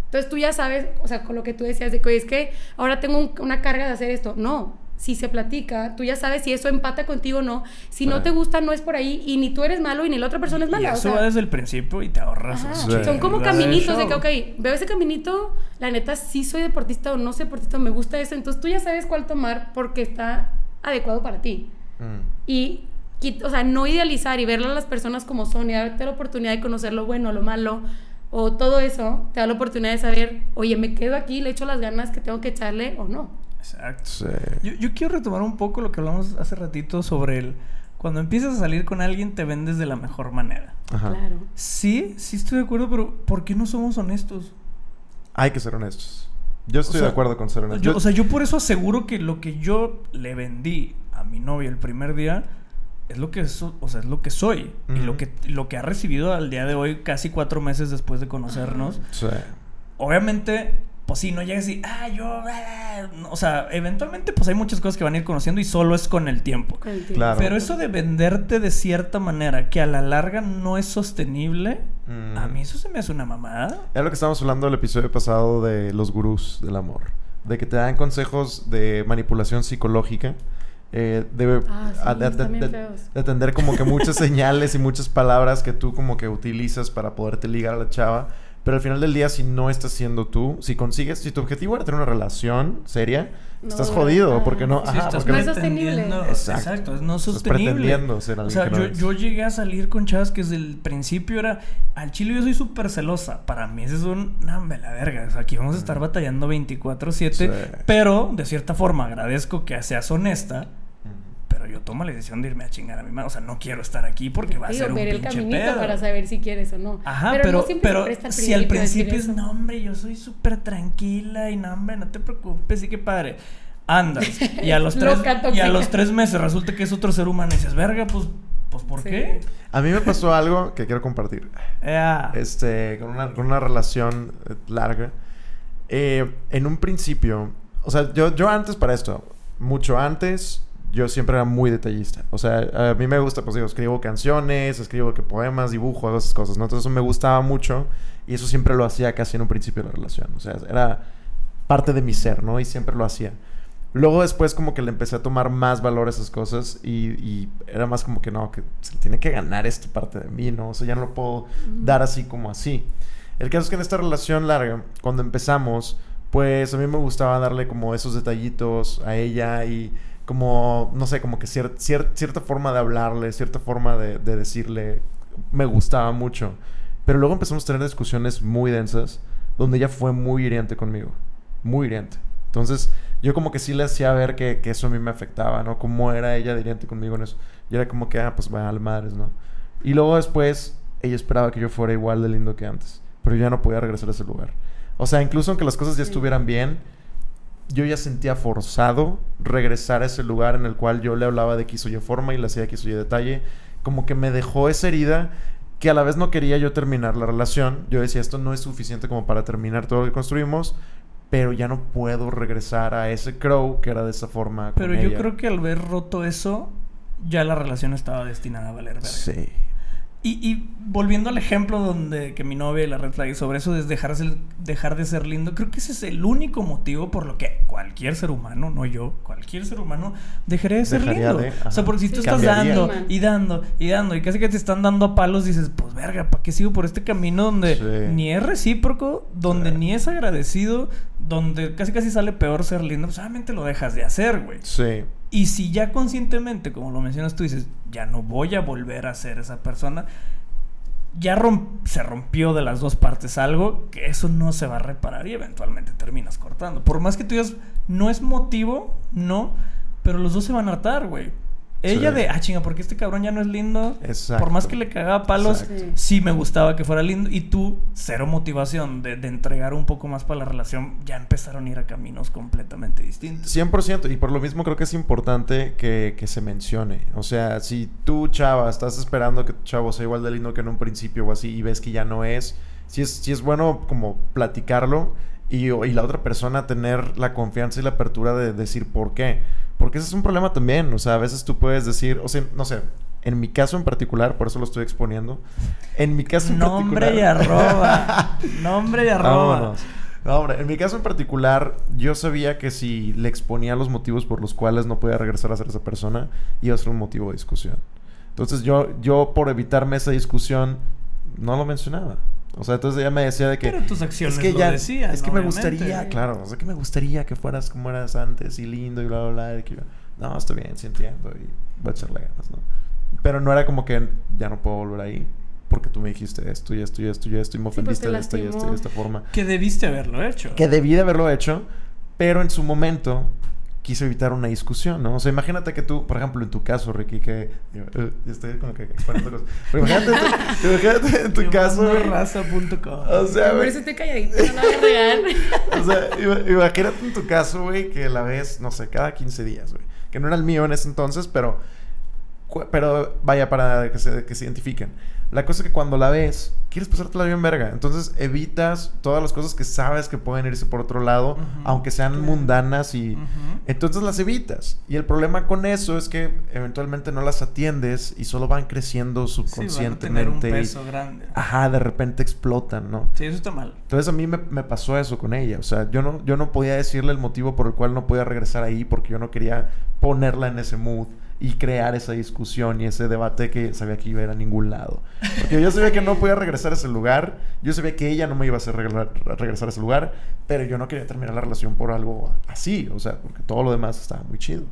Entonces tú ya sabes, o sea, con lo que tú decías de que, es que ahora tengo un- una carga de hacer esto. No, si se platica, tú ya sabes si eso empata contigo o no. Si no te gusta, no es por ahí y ni tú eres malo y ni la otra persona es Y mala. o eso sea, va desde el principio y te ahorras. Sí. Son como de caminitos de que, ok, veo ese caminito, la neta sí soy deportista o no soy deportista, me gusta eso, entonces tú ya sabes cuál tomar porque está adecuado para ti. Mm. Y, o sea, no idealizar y ver a las personas como son y darte la oportunidad de conocer lo bueno, lo malo, o todo eso, te da la oportunidad de saber, oye, me quedo aquí, le echo las ganas que tengo que echarle o no. Exacto. Sí. Yo, yo quiero retomar un poco lo que hablamos hace ratito sobre el... Cuando empiezas a salir con alguien te vendes de la mejor manera. Ajá. Claro. Sí, sí estoy de acuerdo, pero ¿por qué no somos honestos? Hay que ser honestos. Yo estoy sea, de acuerdo con ser honesto. Yo- o sea, yo por eso aseguro que lo que yo le vendí a mi novia el primer día es lo que so- o sea, es lo que soy y lo que lo que ha recibido al día de hoy casi cuatro meses después de conocernos. Sí. Obviamente, pues sí, no llegas y ah yo, ah", no, o sea, eventualmente pues hay muchas cosas que van a ir conociendo y solo es con el tiempo. Con el tiempo. Claro. Pero eso de venderte de cierta manera que a la larga no es sostenible, Mm. a mí eso se me hace una mamada. Era lo que estábamos hablando el episodio pasado de los gurús del amor. De que te dan consejos de manipulación psicológica. eh, de, Ah, sí, a- de atender como que muchas señales y muchas palabras que tú como que utilizas para poderte ligar a la chava. Pero al final del día, si no estás siendo tú, si consigues, si tu objetivo era tener una relación seria, No, estás jodido. ajá. Porque no, Sí, ajá, estás porque No es sostenible. Exacto. Exacto. es no estás sostenible. pretendiendo ser O alguien sea, que no yo, eres. yo llegué a salir con chavas que desde el principio era. Al chile yo soy súper celosa. Para mí ese es un. No, hombre, la verga. O sea, aquí vamos a estar batallando 24-7. Sí. Pero, de cierta forma, agradezco que seas honesta. Pero yo tomo la decisión de irme a chingar a mi madre. O sea, no quiero estar aquí porque va a ser un ver el caminito pedo. para saber si quieres o no. Ajá, pero, pero, no siempre pero al si al principio es, no, hombre, yo soy súper tranquila y no, hombre, no te preocupes, sí que padre. Andas. Y a los tres, y a los tres meses resulta que es otro ser humano y dices, verga, pues, pues ¿por Sí. qué? A mí me pasó algo que quiero compartir. Ah, este, con una, con una relación eh, larga. Eh, en un principio, o sea, yo, yo antes para esto, mucho antes, yo siempre era muy detallista. O sea, a mí me gusta, pues digo, escribo canciones, escribo que poemas, dibujo, hago esas cosas, ¿no? Entonces eso me gustaba mucho y eso siempre lo hacía casi en un principio de la relación. O sea, era parte de mi ser, ¿no? Y siempre lo hacía. Luego después como que le empecé a tomar más valor a esas cosas y, y era más como que no, que se tiene que ganar esta parte de mí, ¿no? O sea, ya no lo puedo dar así como así. El caso es que en esta relación larga, cuando empezamos, pues a mí me gustaba darle como esos detallitos a ella y como, no sé, como que cier- cier- cierta forma de hablarle, cierta forma de, de decirle, me gustaba mucho. Pero luego empezamos a tener discusiones muy densas, donde ella fue muy hiriente conmigo, muy hiriente. Entonces, yo como que sí le hacía ver que, que eso a mí me afectaba, ¿no? Cómo era ella de hiriente conmigo en eso. Y era como que, ah, pues vaya al madres, ¿no? Y luego después, ella esperaba que yo fuera igual de lindo que antes. Pero yo ya no podía regresar a ese lugar. O sea, incluso aunque las cosas ya estuvieran bien, yo ya sentía forzado regresar a ese lugar en el cual yo le hablaba de X o Y forma y le hacía X o Y detalle. Como que me dejó esa herida que a la vez no quería yo terminar la relación. Yo decía, esto no es suficiente como para terminar todo lo que construimos, pero ya no puedo regresar a ese crow que era de esa forma. pero con yo ella. creo que al ver roto eso, ya la relación estaba destinada a valer verga. Sí. Y, y volviendo al ejemplo donde que mi novia y la red flag y sobre eso es dejar, dejar de ser lindo, creo que ese es el único motivo por lo que cualquier ser humano, no yo, cualquier ser humano dejaría de ser Dejaría lindo. de, o sea, porque si Sí, tú estás cambiaría. dando y dando y dando y casi que te están dando a palos, dices, pues verga, ¿para qué sigo por este camino donde Sí. ni es recíproco, donde Sí. ni es agradecido, donde casi casi sale peor ser lindo? Pues obviamente lo dejas de hacer, güey. Sí. Y si ya conscientemente, como lo mencionas tú, dices, ya no voy a volver a ser esa persona, ya se rompió de las dos partes algo, que eso no se va a reparar y eventualmente terminas cortando. Por más que tú digas, no es motivo, no, pero los dos se van a hartar, güey. Ella Sí. de, ah, chinga, porque este cabrón ya no es lindo. Exacto. Por más que le cagaba palos, Exacto. Sí. sí me gustaba que fuera lindo. Y tú, cero motivación de, de entregar un poco más para la relación, ya empezaron a ir a caminos completamente distintos. 100%, y por lo mismo creo que es importante que, que se mencione. O sea, si tú, chava, estás esperando que tu chavo sea igual de lindo que en un principio o así y ves que ya no es, si es, si es bueno como platicarlo y, y la otra persona tener la confianza y la apertura de decir por qué. Porque ese es un problema también. O sea, a veces tú puedes decir, o sea, no sé, en mi caso en particular, por eso lo estoy exponiendo. En mi caso en Nombre y particular. arroba. Nombre y arroba. Vámonos. No, hombre, en mi caso en particular, yo sabía que si le exponía los motivos por los cuales no podía regresar a ser esa persona, iba a ser un motivo de discusión. Entonces yo, yo por evitarme esa discusión, no lo mencionaba. O sea, entonces ella me decía de que... Pero tus acciones es que lo ya, decían, es que me obviamente. gustaría, claro, o sea, que me gustaría que fueras como eras antes y lindo y bla, bla, bla. y que yo, no, está bien, sí entiendo y voy a echarle ganas, ¿no? Pero no era como que ya no puedo volver ahí porque tú me dijiste esto y esto y esto y esto y me Sí, pues, ofendiste de esta y esta y de esta forma. Que debiste haberlo hecho. Que debí de haberlo hecho, Pero en su momento quise evitar una discusión, ¿no? O sea, imagínate que tú, por ejemplo, en tu caso, Ricky, que... eh, estoy como que exponiendo cosas. Pero imagínate, en tu- imagínate en tu caso... Raza.com. O sea, Por güey, eso estoy calladita, no a regar. o sea, ima- imagínate en tu caso, güey, que la ves, no sé, cada 15 días, güey. Que no era el mío en ese entonces, pero... Pero vaya, para que se, que se identifiquen. La cosa es que cuando la ves, quieres pasártela bien verga. Entonces evitas todas las cosas que sabes que pueden irse por otro lado, Ujú, aunque sean claro. mundanas y... Ujú. Entonces las evitas. Y el problema con eso es que eventualmente no las atiendes y solo van creciendo Sí, van a subconscientemente. tener un y- peso grande. ajá, de repente explotan, ¿no? Sí, eso está mal. Entonces a mí me, me pasó eso con ella. O sea, yo no, yo no podía decirle el motivo por el cual no podía regresar ahí porque yo no quería ponerla en ese mood y crear esa discusión y ese debate que sabía que iba a ir a ningún lado. Porque yo sabía que no podía regresar a ese lugar. Yo sabía que ella no me iba a hacer regla- regresar a ese lugar. Pero yo no quería terminar la relación por algo así. O sea, porque todo lo demás estaba muy chido.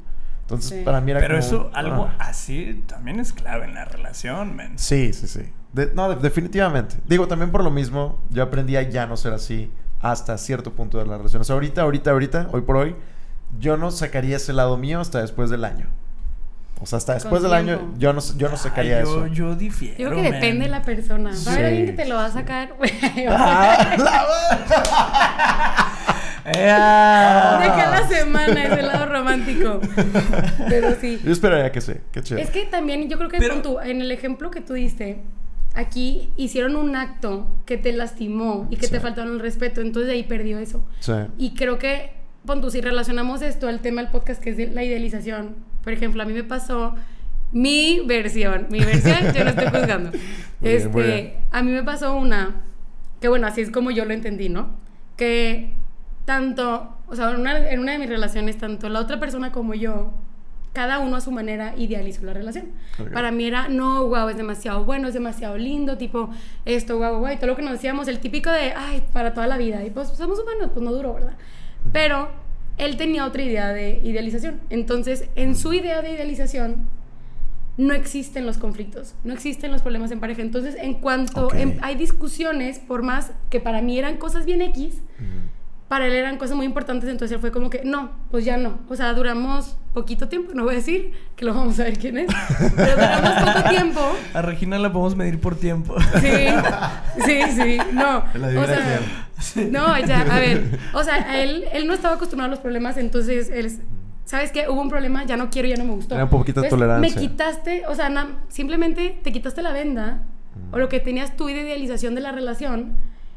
Entonces Sí. para mí era Pero como, eso, algo ah. así, también es clave en la relación, men. Sí, sí, sí. De- no, de- definitivamente. Digo, también por lo mismo, yo aprendí a ya no ser así hasta cierto punto de la relación. O sea, ahorita, ahorita, ahorita, hoy por hoy, yo no sacaría ese lado mío hasta después del año. O sea, hasta después del año, yo no, yo no sacaría Ay, yo, eso. Yo difiero, Yo creo que men. depende de la persona. Va a haber alguien que te lo va a sacar. Ah, la- ¡Ea! De cada semana es el lado romántico. Pero sí. Yo esperaría que sí, qué chido. Es que también yo creo que Pero- con tu- en el ejemplo que tú diste, aquí hicieron un acto que te lastimó y que Sí. te faltaron el respeto, entonces de ahí perdió eso. Sí. Y creo que, pon tú, si relacionamos esto al tema del podcast que es de la idealización, por ejemplo, a mí me pasó mi versión, mi versión, yo no estoy juzgando. Muy bien, este, muy bien. a mí me pasó una, que bueno, así es como yo lo entendí, ¿no? Que tanto, o sea, en una, en una de mis relaciones, tanto la otra persona como yo, cada uno a su manera idealizó la relación. Ok. Para mí era, no, wow, es demasiado bueno, es demasiado lindo, tipo, esto, wow, wow, y todo lo que nos decíamos, el típico de, ay, para toda la vida, y pues somos humanos, pues no duró, ¿verdad? Pero él tenía otra idea de idealización. Entonces, en su idea de idealización, no existen los conflictos, no existen los problemas en pareja. Entonces, en cuanto em- hay discusiones, por más que para mí eran cosas bien X, para él eran cosas muy importantes, entonces él fue como que, no, pues ya no. O sea, duramos poquito tiempo, no voy a decir que lo vamos a ver quién es, pero duramos poco tiempo. A Regina la podemos medir por tiempo. Sí, sí, sí, no. La O sea, no, ya, a ver, o sea, él, él no estaba acostumbrado a los problemas, entonces él, ¿sabes qué? Hubo un problema, ya no quiero, ya no me gustó. Era un poquito de tolerancia. Me quitaste, o sea, na- simplemente te quitaste la venda, o lo que tenías tú de idealización de la relación,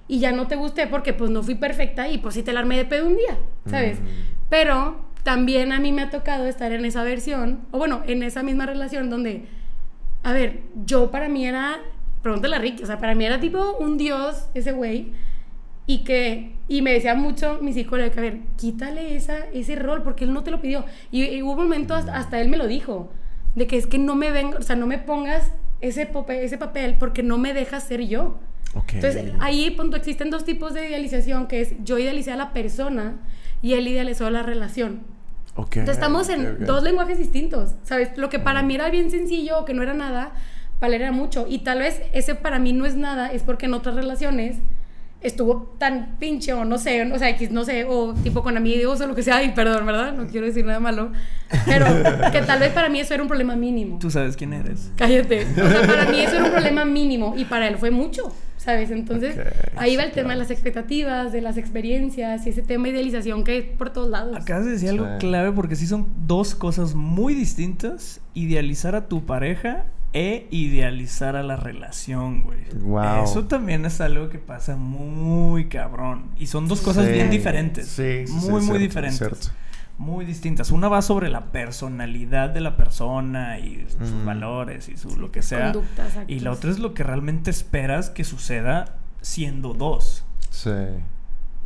y ya no te gusté porque pues no fui perfecta y pues sí te la armé de pedo un día, ¿sabes? Mm. Pero también a mí me ha tocado estar en esa versión, o bueno, en esa misma relación donde, a ver, yo para mí era, pregúntale a Ricky, o sea, para mí era tipo un dios ese güey, y que, y me decía mucho mi psicóloga que, a ver, quítale esa, ese rol porque él no te lo pidió. Y, y hubo un momento, hasta, hasta él me lo dijo, de que es que no me ven, o sea, no me pongas ese, pope- ese papel porque no me dejas ser yo. Ok. Entonces, ahí punto, existen dos tipos de idealización, que es yo idealicé a la persona y él idealizó la relación. Ok, Entonces estamos en ok, ok. dos lenguajes distintos, ¿sabes? Lo que para mí era bien sencillo o que no era nada, para él era mucho. Y tal vez ese para mí no es nada, es porque en otras relaciones estuvo tan pinche o no sé, o sea, X, no sé, o tipo con amigos o lo que sea, y perdón, ¿verdad? No quiero decir nada malo, pero que tal vez para mí eso era un problema mínimo. Tú sabes quién eres. Cállate. O sea, para mí eso era un problema mínimo y para él fue mucho, ¿sabes? Entonces, ahí va el tema de las expectativas, de las experiencias y ese tema de idealización que es por todos lados. Acabas de decir algo Sí. clave porque sí son dos cosas muy distintas. Idealizar a tu pareja e idealizar a la relación, güey. Wow. Eso también es algo que pasa muy cabrón. Y son dos cosas Sí, bien diferentes. Sí, sí, sí, muy, es muy cierto, es diferentes. cierto. Muy distintas. Una va sobre la personalidad de la persona y sus Mm. valores y su lo que sea. Conductas, Y la otra es lo que realmente esperas que suceda siendo dos. Sí.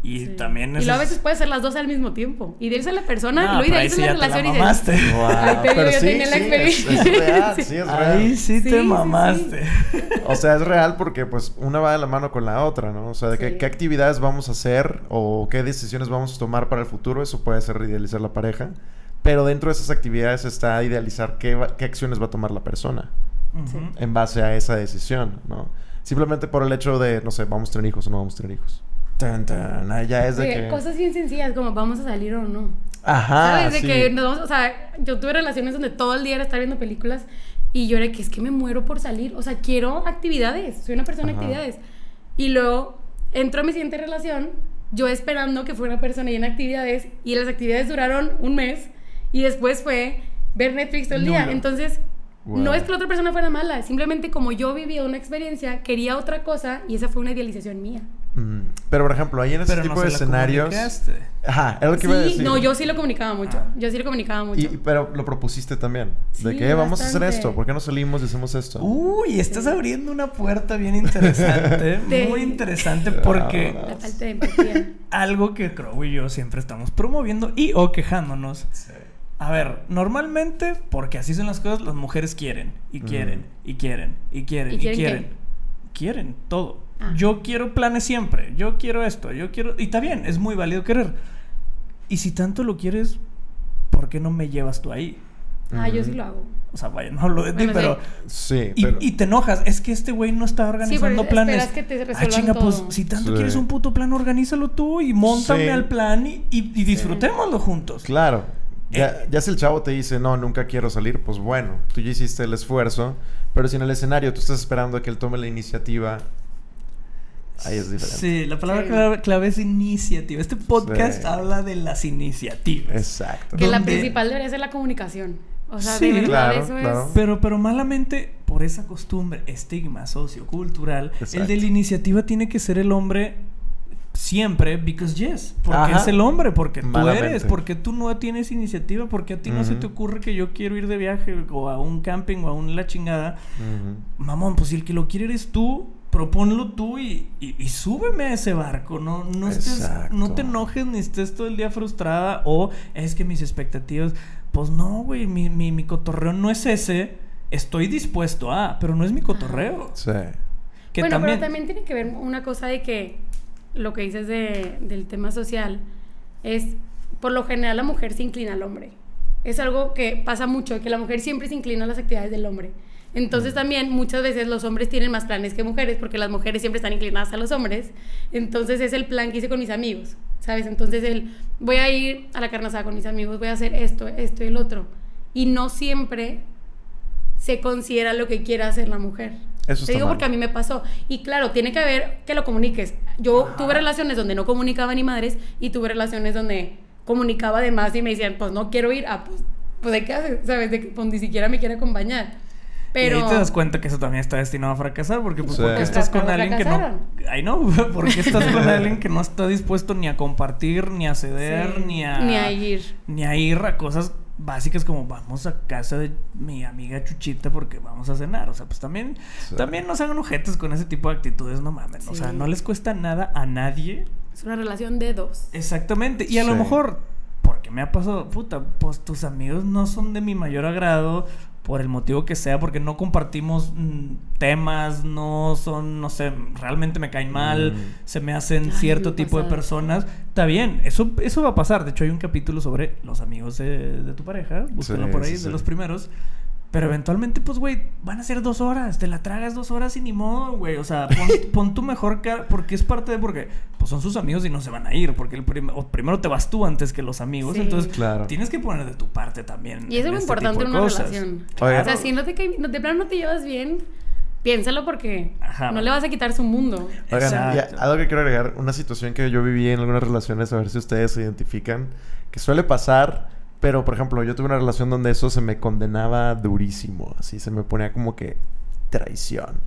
Y Sí. también Y es. luego a veces puede ser las dos al mismo tiempo. Idealiza a la persona No, y pero sí la ya te la relación y. Ay, te digo, yo tenía la es- experiencia. Es, real, sí, es real. Ahí sí, Sí, te sí, sí. mamaste. O sea, es real porque pues una va de la mano con la otra, ¿no? O sea, de qué, Sí. qué actividades vamos a hacer o qué decisiones vamos a tomar para el futuro, eso puede ser idealizar la pareja. Pero dentro de esas actividades está idealizar qué, va- qué acciones va a tomar la persona Sí. en base a esa decisión, ¿no? Simplemente por el hecho de, no sé, vamos a tener hijos o no vamos a tener hijos. Tan, tan. Ya es de que... Cosas bien sencillas como vamos a salir o no. Ajá, ¿Sabes? De sí. que nos vamos, o sea, yo tuve relaciones donde todo el día era estar viendo películas y yo era que es que me muero por salir. O sea, quiero actividades. Soy una persona de actividades. Y luego entro a mi siguiente relación, yo esperando que fuera una persona llena de actividades y las actividades duraron un mes y después fue ver Netflix todo el día. Entonces, Wow. no es que la otra persona fuera mala, simplemente como yo vivía una experiencia, quería otra cosa y esa fue una idealización mía. Mm, Pero, por ejemplo, ahí en ese Pero tipo no de escenarios... comunicaste. Ajá, es lo que iba a Sí, decir. no, yo sí lo comunicaba mucho. Yo sí lo comunicaba mucho. Y, pero lo propusiste también. de Sí, que "Eh, vamos a hacer esto. ¿Por qué no salimos y hacemos esto? Uy, estás abriendo una puerta bien interesante. De- Muy interesante porque Ah, La falta de empatía. algo que Crow y yo siempre estamos promoviendo y o quejándonos. A ver, normalmente, porque así son las cosas, las mujeres quieren y quieren y quieren y quieren ¿Y y quieren? Quieren todo. Ah. Yo quiero planes siempre. Yo quiero esto. Yo quiero. Y está bien, es muy válido querer. Y si tanto lo quieres, ¿por qué no me llevas tú ahí? Ah, yo sí lo hago. O sea, vaya, no hablo de ti, Bueno, pero. Sí, Y, pero... y te enojas, es que este güey no está organizando pero planes. esperas que te ah, chinga, pues todo. si tanto Sí. quieres un puto plan, organízalo tú y montame Sí. al plan y, y- y disfrutémoslo juntos. Claro. Ya, Eh. ya si el chavo te dice, no, nunca quiero salir, pues bueno, tú ya hiciste el esfuerzo. Pero si en el escenario tú estás esperando a que él tome la iniciativa, ahí es diferente. Sí, la palabra Sí. clave, clave es iniciativa. Este podcast Sí. habla de las iniciativas. Exacto. Que la principal debería ser la comunicación. O sea, Sí, de verdad, claro, eso claro. es. Pero, pero malamente, por esa costumbre, estigma sociocultural, el Exacto. de la iniciativa tiene que ser el hombre siempre, because yes. Porque Ajá. es el hombre, porque tú Malamente. eres, porque tú no tienes iniciativa, porque a ti no se te ocurre que yo quiero ir de viaje o a un camping o a un la chingada. Ujú. Mamón, pues si el que lo quiere eres tú, propónlo tú y, y, y súbeme a ese barco. No, no, estés- no te enojes ni estés todo el día frustrada o es que mis expectativas. Pues no, güey, mi, mi, mi cotorreo no es ese. Estoy dispuesto a, pero no es mi cotorreo. Sí. Que bueno, también, pero también tiene que ver una cosa de que lo que dices de, del tema social es, por lo general, la mujer se inclina al hombre. Es algo que pasa mucho, que la mujer siempre se inclina a las actividades del hombre. Entonces también muchas veces los hombres tienen más planes que mujeres porque las mujeres siempre están inclinadas a los hombres. Entonces es el plan que hice con mis amigos, ¿sabes? Entonces el voy a ir a la carne asada con mis amigos, voy a hacer esto, esto y el otro. Y no siempre se considera lo que quiere hacer la mujer. Eso Te digo mal. porque a mí me pasó. Y claro, tiene que haber que lo comuniques. Yo tuve relaciones donde no comunicaba ni madres y tuve relaciones donde comunicaba de más y me decían, pues no quiero ir. Ah, pues, pues ¿de qué haces? ¿Sabes? De que pues, ni siquiera me quiere acompañar. Pero... Y ahí te das cuenta que eso también está destinado a fracasar, porque pues, Sí. ¿por qué Pues, estás con alguien que no... Ay, no, ¿por qué estás con alguien que no está dispuesto ni a compartir, ni a ceder, Sí, ni a... Ni a ir. Ni a ir a cosas básicas como vamos a casa de mi amiga Chuchita porque vamos a cenar. O sea, pues también, Sí. también no se hagan ojetes con ese tipo de actitudes, no mames. O sea, no les cuesta nada a nadie. Es una relación de dos. Exactamente. Y a lo mejor, porque me ha pasado, puta, pues tus amigos no son de mi mayor agrado por el motivo que sea, porque no compartimos mm, temas, no son, no sé, realmente me caen mal, Mm. se me hacen Ay, cierto me tipo de personas. Está bien, eso, eso va a pasar. De hecho, hay un capítulo sobre los amigos de, de tu pareja, búsquenlo Sí, por ahí, sí, de sí. los primeros. Pero eventualmente, pues, güey, van a ser dos horas. Te la tragas dos horas y ni modo, güey. O sea, pon, pon tu mejor cara. Porque es parte de. Porque pues son sus amigos y no se van a ir. Porque el prim- o primero te vas tú antes que los amigos. Sí. Entonces, Claro. tienes que poner de tu parte también. Y eso es lo este importante en una cosas. relación. Oye. O sea, si no te cae, no, de plano no te llevas bien, piénsalo porque Ajá. no le vas a quitar su mundo. Oigan, Exacto. algo que quiero agregar, una situación que yo viví en algunas relaciones, a ver si ustedes se identifican, que suele pasar, pero por ejemplo, yo tuve una relación donde eso se me condenaba durísimo, así se me ponía como que traición.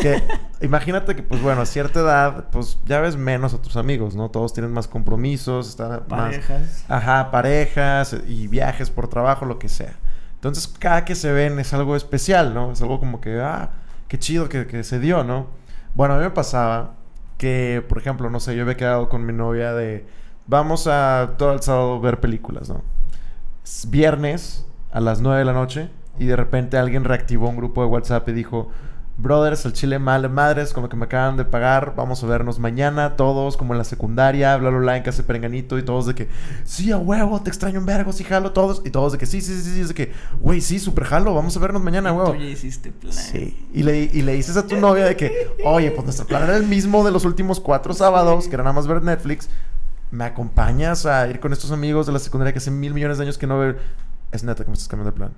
Que imagínate que, pues bueno, a cierta edad, pues ya ves menos a tus amigos, ¿no? Todos tienen más compromisos, están más... Parejas. Ajá, parejas y viajes por trabajo, lo que sea. Entonces, cada que se ven es algo especial, ¿no? Es algo como que, ah, qué chido que, que se dio, ¿no? Bueno, a mí me pasaba que, por ejemplo, no sé, yo había quedado con mi novia de, vamos a todo el sábado ver películas, ¿no? Es viernes a las 9 de la noche y de repente alguien reactivó un grupo de WhatsApp y dijo, brothers, al chile mal madres con lo que me acaban de pagar, vamos a vernos mañana, todos como en la secundaria, bla, bla, bla, en casa de Perenganito y todos de que, sí, a huevo, te extraño en vergo, sí, jalo, todos, y todos de que, sí, sí, sí, sí, es de que, güey, sí, súper jalo, vamos a vernos mañana, Y huevo. Tú ya hiciste plan. Sí, y le, y le dices a tu novia de que, oye, pues nuestro plan era el mismo de los últimos cuatro sábados, que era nada más ver Netflix. ¿Me acompañas a ir con estos amigos de la secundaria que hace mil millones de años que no veo? Es neta que me estás cambiando de plan.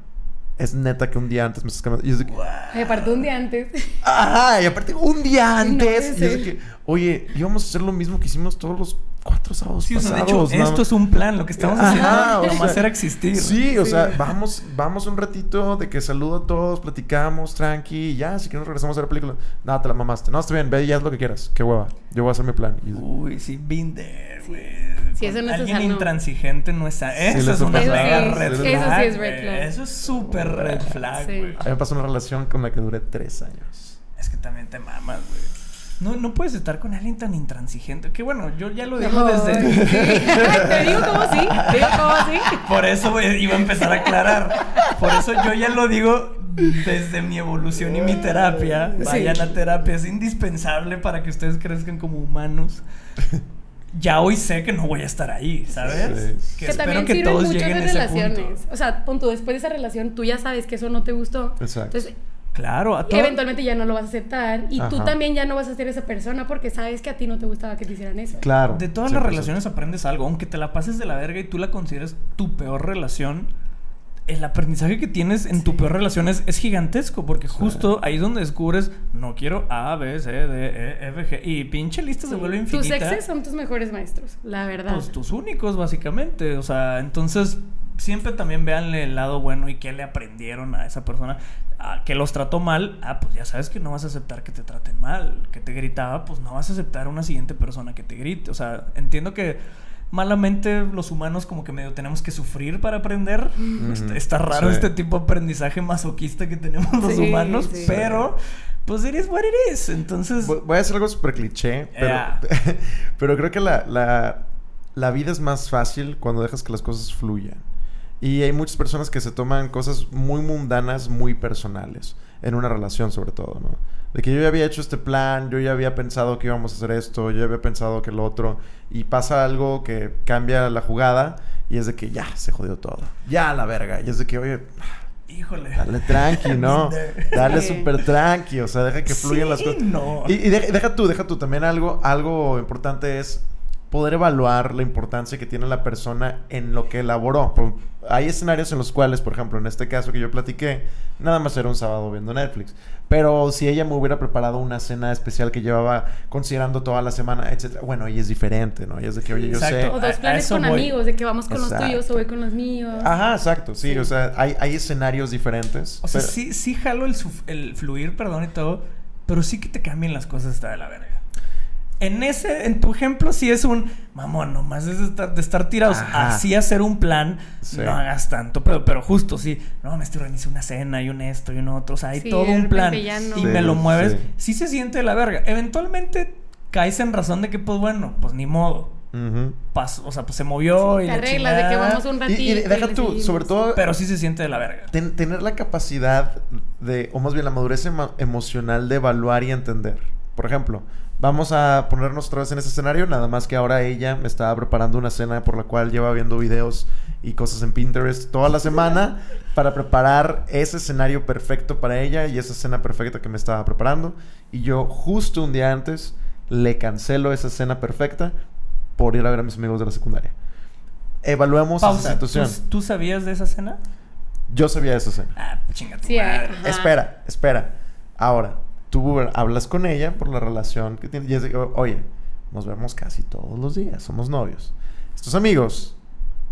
Es neta que un día antes me estás cambiando. Y es de que, Ay, aparte un día antes. Ajá, y aparte un día no antes. puede y es de que, oye, íbamos a hacer lo mismo que hicimos todos los cuatro sábados Sí, o sea, de pasados. hecho, nada esto es un plan. Lo que estamos Ajá, haciendo o nomás sea, era existir. Sí, o Sí. sea, vamos, vamos un ratito de que saludo a todos, platicamos, tranqui, y ya, si quieres regresamos a la película. No, te la mamaste. No, está bien, ve y haz lo que quieras. Qué hueva. Yo voy a hacer mi plan. Y- Uy, sí, Sí. güey. Sí, eso no es Alguien sano. intransigente no es sano. Eso es una mega red Eso flag. sí es red flag. Eso es súper red flag, Sí. güey. A mí me pasó una relación con la que duré tres años. Es que también te mamas, güey. No, no puedes estar con alguien tan intransigente. Que bueno, yo ya lo digo No, desde. sí. Te digo cómo sí. Te digo cómo sí. Por eso iba a empezar a aclarar. Por eso yo ya lo digo desde mi evolución y mi terapia. Vayan Sí. a terapia, es indispensable para que ustedes crezcan como humanos. Ya hoy sé que no voy a estar ahí, ¿sabes? Sí. Que, espero también que sirven todos a ese relaciones. punto. O sea, pon tú, después de esa relación, tú ya sabes que eso no te gustó. Exacto. Entonces, Claro, a todo. eventualmente ya no lo vas a aceptar. Y tú también ya no vas a ser esa persona porque sabes que a ti no te gustaba que te hicieran eso. Claro. De todas las 100%. relaciones aprendes algo, aunque te la pases de la verga y tú la consideres tu peor relación. El aprendizaje que tienes en tu peor relación es, es gigantesco, porque justo ahí es donde descubres, no quiero A, B, C, D, E, F, G. Y pinche lista se vuelve Tus infinita. exes son tus mejores maestros, la verdad. Pues tus únicos, básicamente. O sea, entonces siempre también véanle el lado bueno y qué le aprendieron a esa persona. Que los trató mal, ah, pues ya sabes que no vas a aceptar que te traten mal. Que te gritaba, pues no vas a aceptar a una siguiente persona que te grite. O sea, entiendo que malamente los humanos como que medio tenemos que sufrir para aprender. Está, está raro Sí. este tipo de aprendizaje masoquista que tenemos los Sí, humanos, sí. pero pues it is what it is. Entonces, Voy voy a hacer algo súper cliché, pero, Yeah. pero creo que la, la, la vida es más fácil cuando dejas que las cosas fluyan. Y hay muchas personas que se toman cosas muy mundanas, muy personales, en una relación sobre todo, ¿no? De que yo ya había hecho este plan, yo ya había pensado que íbamos a hacer esto, yo ya había pensado que lo otro, y pasa algo que cambia la jugada, y es de que ya se jodió todo, ya a la verga, y es de que, oye, híjole. dale tranqui, ¿no? Dale súper tranqui, o sea, deja que fluyan las cosas. no. Y, deja tú, deja tú. También algo, algo importante es poder evaluar la importancia que tiene la persona en lo que elaboró. Por- hay escenarios en los cuales, por ejemplo, en este caso que yo platiqué, nada más era un sábado viendo Netflix. Pero si ella me hubiera preparado una cena especial que llevaba considerando toda la semana, etcétera, bueno, ella es diferente, ¿no? Ella es de que, oye, yo sé. Exacto. o a- a dos planes con voy. amigos, de que vamos con los Exacto. tuyos o voy con los míos. Ajá, exacto, sí, Sí. o sea, hay, hay escenarios diferentes. O sea, pero- sí, sí jalo el, el fluir, perdón y todo, pero sí que te cambien las cosas está de la verga. En ese, en tu ejemplo, sí es un mamón, nomás es de estar, de estar tirados. Ajá. Así hacer un plan, Sí. no hagas tanto, pero, pero justo sí. No, me estoy organizando una cena y un esto y un otro. O sea, hay Sí, todo un plan. no. Y Sí, me lo mueves. sí. Sí. se siente de la verga. Eventualmente caes en razón de que, pues bueno, pues ni modo. Pas- o sea, pues se movió y Te la arreglas de que vamos un ratito. y deja tú, seguimos. sobre todo, Pero sí se siente de la verga. ten- tener la capacidad de, o más bien la madurez emo- emocional de evaluar y entender. Por ejemplo, vamos a ponernos otra vez en ese escenario, nada más que ahora ella me estaba preparando una cena por la cual lleva viendo videos y cosas en Pinterest toda la semana para preparar ese escenario perfecto para ella y esa cena perfecta que me estaba preparando. Y yo justo un día antes le cancelo esa cena perfecta por ir a ver a mis amigos de la secundaria. Evaluemos esa Pausa. ¿Tú, situación. tú sabías de esa cena? Yo sabía esa cena. Ah, chinga tu Sí, madre. ajá. Espera, espera. Ahora, tú hablas con ella por la relación que tiene. Y es de oye, nos vemos casi todos los días, somos novios. Estos amigos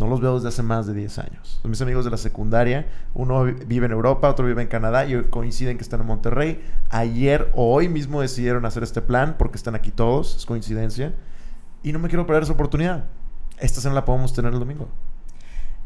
no los veo desde hace más de 10 años. Mis amigos de la secundaria. Uno vi- vive en Europa, otro vive en Canadá y coinciden que están en Monterrey. Ayer o hoy mismo decidieron hacer este plan porque están aquí todos, es coincidencia. Y no me quiero perder esa oportunidad. Esta cena la podemos tener el domingo.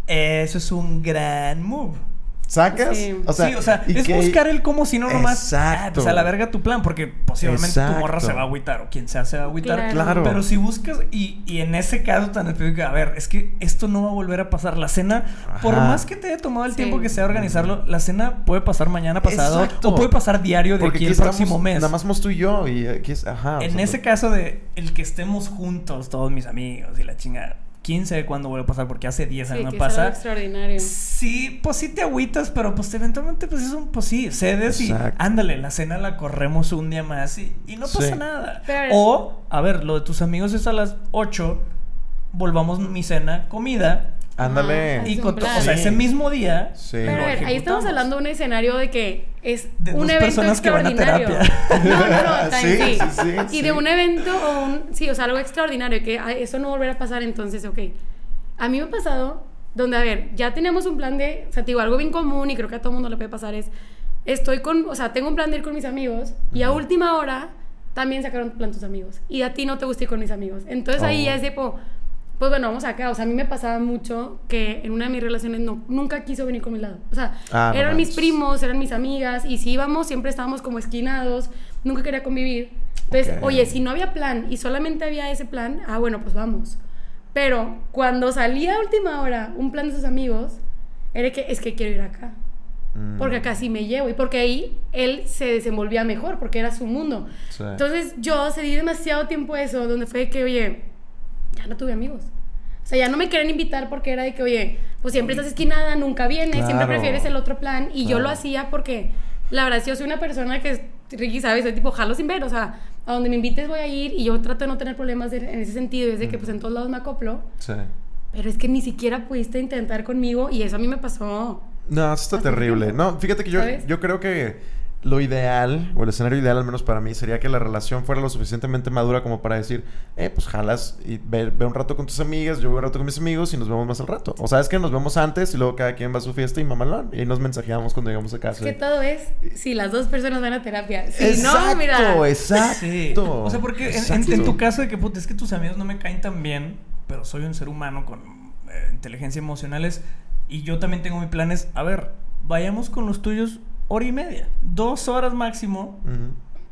Eso es un gran move. ¿Sacas? Sí. O sea, sí, o sea, y es que- buscar el cómo si no nomás. Exacto. Ah, pues a la verga tu plan, porque posiblemente tu morra se va a agüitar o quien sea se va a agüitar. Claro. Pero si buscas, y, y en ese caso tan específico, a ver, es que esto no va a volver a pasar. La cena, por más que te haya tomado el Sí. tiempo que sea organizarlo, la cena puede pasar mañana pasado Exacto. o puede pasar diario de Porque aquí el estamos- próximo mes. Nada más somos tú y yo. Y aquí es. Ajá. o en sea, ese caso de el que estemos juntos, todos mis amigos y la chingada. ¿Quién sabe cuándo vuelve a pasar? Porque hace 10 Sí, años que no pasa. extraordinario. Sí, pues sí te agüitas, pero pues eventualmente pues es un, pues sí, cedes y ándale, la cena la corremos un día más y, y no pasa Sí. nada. Pero- o, a ver, lo de tus amigos es a las 8, volvamos mi cena, comida, Ándale. Ajá. y con o sea, ese mismo día Sí. Pero a ver, ahí estamos hablando de un escenario de que es De un dos evento personas que van a extraordinario. terapia. No, no, no, también Sí, sí. sí, sí, y sí. de un evento o un, sí, o sea, algo extraordinario, que ah, eso no volverá a pasar, entonces, ok. A mí me ha pasado donde, a ver, ya teníamos un plan de, o sea, te digo, algo bien común y creo que a todo mundo le puede pasar es, estoy con, o sea, tengo un plan de ir con mis amigos y a última hora también sacaron plan tus amigos y a ti no te gusta ir con mis amigos. Entonces ahí Oh. ya es tipo, pues bueno, vamos acá. O sea, a mí me pasaba mucho que en una de mis relaciones no, nunca quiso venir con mi lado. O sea, Ah, no eran mis primos, eran mis amigas, y si íbamos, siempre estábamos como esquinados, nunca quería convivir. Entonces, oye, si no había plan y solamente había ese plan, ah, bueno, pues vamos. Pero cuando salía a última hora un plan de sus amigos, era que es que quiero ir acá. Mm. Porque acá sí me llevo. Y porque ahí él se desenvolvía mejor, porque era su mundo. Sí. Entonces yo cedí demasiado tiempo eso, donde fue que, oye, ya no tuve amigos. O sea, ya no me querían invitar porque era de que, oye, pues siempre estás esquinada, nunca vienes, siempre Claro. prefieres el otro plan. Y yo lo hacía porque, la verdad, yo soy una persona que, Ricky, ¿sabes? Soy tipo, jalo sin ver. O sea, a donde me invites voy a ir y yo trato de no tener problemas de- en ese sentido. Es de que, pues, en todos lados me acoplo. Sí. Pero es que ni siquiera pudiste intentar conmigo y eso a mí me pasó. No, eso está terrible. tiempo. No, fíjate que yo, ¿Sabes? yo creo que lo ideal, o el escenario ideal al menos para mí, sería que la relación fuera lo suficientemente madura como para decir, eh, pues jalas y ve, ve un rato con tus amigas, yo voy un rato con mis amigos y nos vemos más al rato. O sabes que nos vemos antes y luego cada quien va a su fiesta y mamalón. Y nos mensajeamos cuando llegamos a casa. Es que todo es si las dos personas van a terapia. Si exacto, no, mira. exacto. Sí. O sea, porque en tu caso de que puta, es que tus amigos no me caen tan bien, pero soy un ser humano con eh, inteligencia emocionales y yo también tengo mis planes. A ver, vayamos con los tuyos hora y media, dos horas máximo.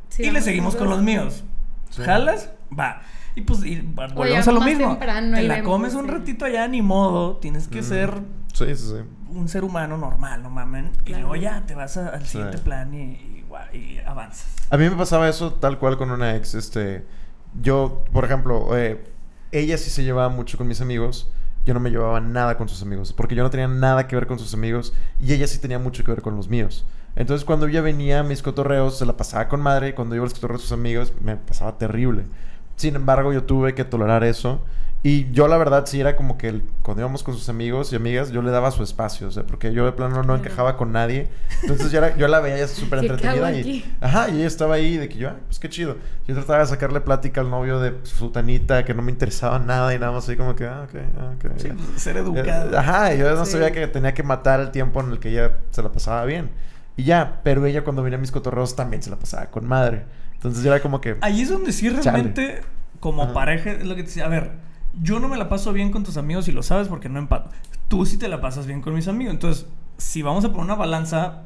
Sí, y le seguimos con los míos. Sí. ¿Jalas? Va. Y pues y volvemos a lo mismo. Te la vemos, comes un sí. ratito allá, ni modo. Tienes que Mm. ser Sí, sí, sí. un ser humano normal, no mamen. Y luego ya te vas a- al siguiente Sí. plan y, y, gua- y avanzas. A mí me pasaba eso tal cual con una ex. Este, yo, por ejemplo, eh, ella sí se llevaba mucho con mis amigos. Yo no me llevaba nada con sus amigos. Porque yo no tenía nada que ver con sus amigos. Y ella sí tenía mucho que ver con los míos. Entonces, cuando ella venía a mis cotorreos, se la pasaba con madre. Y cuando iba a los cotorreos de sus amigos, me pasaba terrible. Sin embargo, yo tuve que tolerar eso. Y yo, la verdad, sí era como que el- cuando íbamos con sus amigos y amigas, yo le daba su espacio. O sea, porque yo de plano no encajaba con nadie. Entonces, yo, era- yo la veía súper ¿Qué entretenida. Y? Ajá, y ella estaba ahí de que yo, ah, pues qué chido. Yo trataba de sacarle plática al novio de su tanita, que no me interesaba nada y nada más así como que, ah, ok, ah, ok. Sí, pues, ser Eh, educado. Ajá, y yo no Sí. sabía que tenía que matar el tiempo en el que ella se la pasaba bien. Y ya, pero ella cuando venía a mis cotorreos también se la pasaba con madre. Entonces yo era como que... Ahí es donde sí realmente, como Ajá. pareja, es lo que te decía. A ver, yo no me la paso bien con tus amigos y lo sabes porque no empato. Tú sí te la pasas bien con mis amigos. Entonces, si vamos a poner una balanza,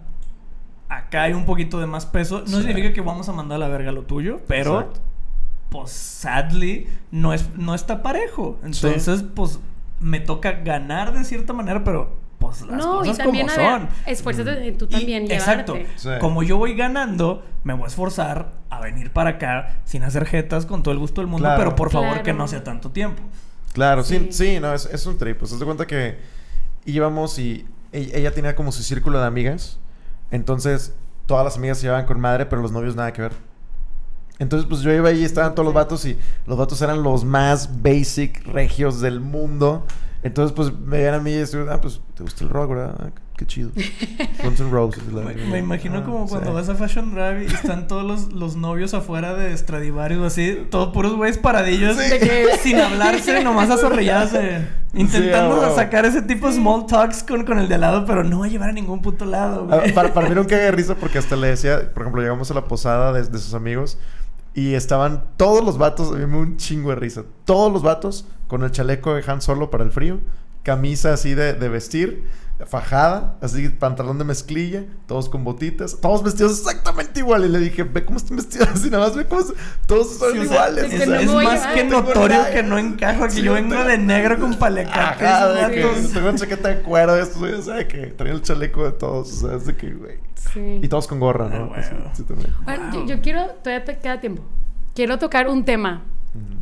acá hay un poquito de más peso. No Sí. significa que vamos a mandar a la verga lo tuyo, pero, Exacto. pues, sadly, no, es, no está parejo. Entonces, pues, me toca ganar de cierta manera, pero, pues, las No, y cosas también, como ver, son. esfuérzate tú Y- también, exacto. llevarte. Sí. Como yo voy ganando, me voy a esforzar a venir para acá sin hacer jetas con todo el gusto del mundo, Claro. pero por favor Claro. que no sea tanto tiempo. Claro, sí, Sí. sí, no, es, es un trip. Pues te das cuenta que íbamos y e- ella tenía como su círculo de amigas. Entonces, todas las amigas se llevaban con madre, pero los novios nada que ver. Entonces, pues yo iba ahí y estaban todos los vatos y los vatos eran los más basic regios del mundo. Entonces, pues me veían a mí y decían, ah, pues te gusta el rock, ¿verdad? Ah, qué chido. Guns N' Roses. la- Me, me imagino Ah, como sí. cuando vas a Fashion Drive y están todos los, los novios afuera de Stradivarius o así, todos puros güeyes paradillos Sí. de que sin hablarse, nomás azorrillarse, intentando Sí, a huevo. sacar ese tipo de small talks con, con el de al lado, pero no va a llevar a ningún puto lado, Ah, güey. para, para mí era un cague de risa porque hasta le decía, por ejemplo, llegamos a la posada de, de sus amigos y estaban todos los vatos, a mí me un chingo de risa, todos los vatos con el chaleco de Han Solo para el frío, camisa así de, de vestir fajada, así, pantalón de mezclilla, todos con botitas, todos vestidos exactamente igual. Y le dije, ve cómo están vestidos así, nada más ve cómo se- todos son Sí, o sea, iguales. es o que sea, no es voy a- más que notorio que no encajo, que Sí, yo vengo tengo- de negro con palecates. Ajá, que vatos. tengo una chaqueta de cuero de estos, güey, o sea, que traen el chaleco de todos, o sea, es de que, güey. Sí. Y todos con gorra, ¿no? Ah. Bueno, yo, Wow. yo quiero, todavía te queda tiempo. Quiero tocar un tema.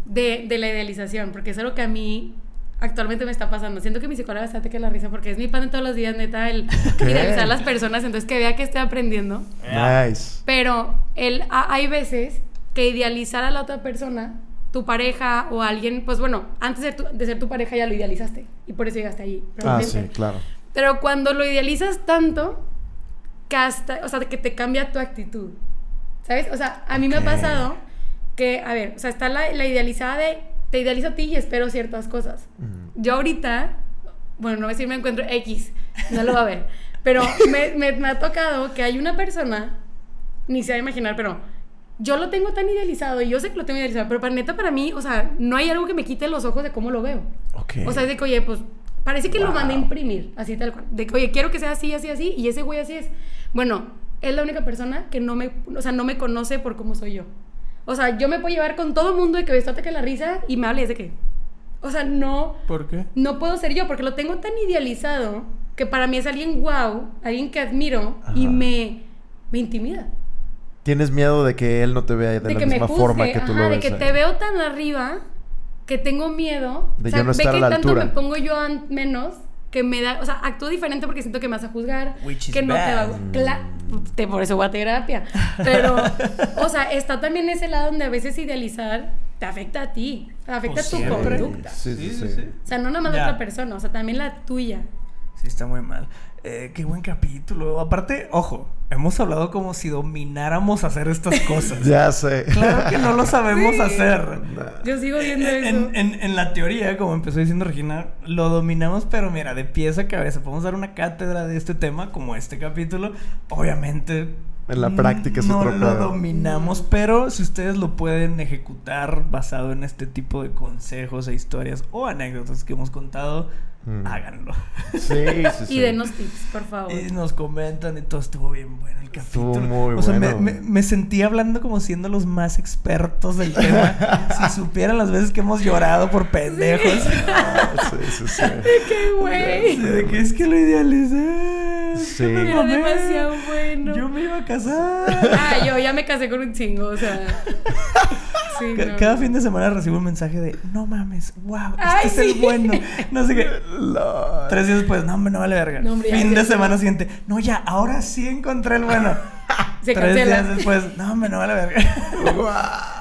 De, de la idealización, porque es algo que a mí actualmente me está pasando. Siento que mi psicóloga está que la risa, porque es mi pan de todos los días, neta, el idealizar a las personas, entonces que vea que estoy aprendiendo. Nice. Pero el, a- hay veces que idealizar a la otra persona, tu pareja o alguien, pues bueno, antes de, tu- de ser tu pareja ya lo idealizaste y por eso llegaste ahí. Ah, sí, claro. Pero cuando lo idealizas tanto, que hasta, o sea, que te cambia tu actitud. ¿Sabes? O sea, a mí me ha pasado que, a ver, o sea, está la, la idealizada de, te idealizo a ti y espero ciertas cosas. Ujú. Yo ahorita, bueno, no voy a decir me encuentro X, no lo va a ver, pero me, me- me ha tocado que hay una persona, ni se va a imaginar, pero yo lo tengo tan idealizado y yo sé que lo tengo idealizado, pero para neta para mí, o sea, no hay algo que me quite los ojos de cómo lo veo. Ok. O sea, es de que, oye, pues parece que lo Wow. mandé a imprimir, así tal cual. De que, oye, quiero que sea así, así, así, y ese güey así es. Bueno, es la única persona que no me, o sea, no me conoce por cómo soy yo. O sea, yo me puedo llevar con todo el mundo de que me que la risa y me hables de que. O sea, no, ¿Por qué? no puedo ser yo porque lo tengo tan idealizado que para mí es alguien wow, alguien que admiro y me, me intimida. Tienes miedo de que él no te vea de, De la que misma forma que tú ajá, lo de ves. que ahí. te veo tan arriba que tengo miedo. De o sea, yo no estar que a la tanto altura. me pongo yo menos que me da, o sea, actúo diferente porque siento que me vas a juzgar, Which is que no te va a te por eso voy a terapia. Pero o sea, está también ese lado donde a veces idealizar te afecta a ti, afecta Pues tu conducta. Sí, sí, sí. O sea, no nada más la Ya. otra persona, o sea, también la tuya. Sí, está muy mal. Eh, qué buen capítulo. Aparte, ojo, hemos hablado como si domináramos hacer estas cosas. Ya sé. Claro que no lo sabemos Sí. hacer. Yo sigo viendo eso. En, en- en la teoría, como empezó diciendo Regina, lo dominamos, pero mira, de pies a cabeza. Podemos dar una cátedra de este tema, como este capítulo. Obviamente. En la práctica es no otro lo pedo. dominamos, pero si ustedes lo pueden ejecutar basado en este tipo de consejos e historias o anécdotas que hemos contado, Mm. háganlo. Sí, sí, sí. Y denos tips, por favor. Y nos comentan y todo estuvo bien bueno el capítulo. Estuvo muy o sea, me- bueno. me, me sentí hablando como siendo los más expertos del tema. si supieran las veces que hemos llorado por pendejos. Sí, sí, sí. ¡Qué güey! De que es que lo idealicé. Sí. que me Era demasiado bueno. Yo me iba a casar. Ah, yo ya me casé con un chingo, o sea. Sí, no. Cada fin de semana recibo un mensaje de no mames, wow, este Ay, es el bueno. No sé qué. Lord. Tres días después, no, hombre, no vale verga. No, hombre, ya fin de semana siguiente, no, ya, ahora sí encontré el bueno. Se Tres cancela. días después, no, hombre, no vale verga.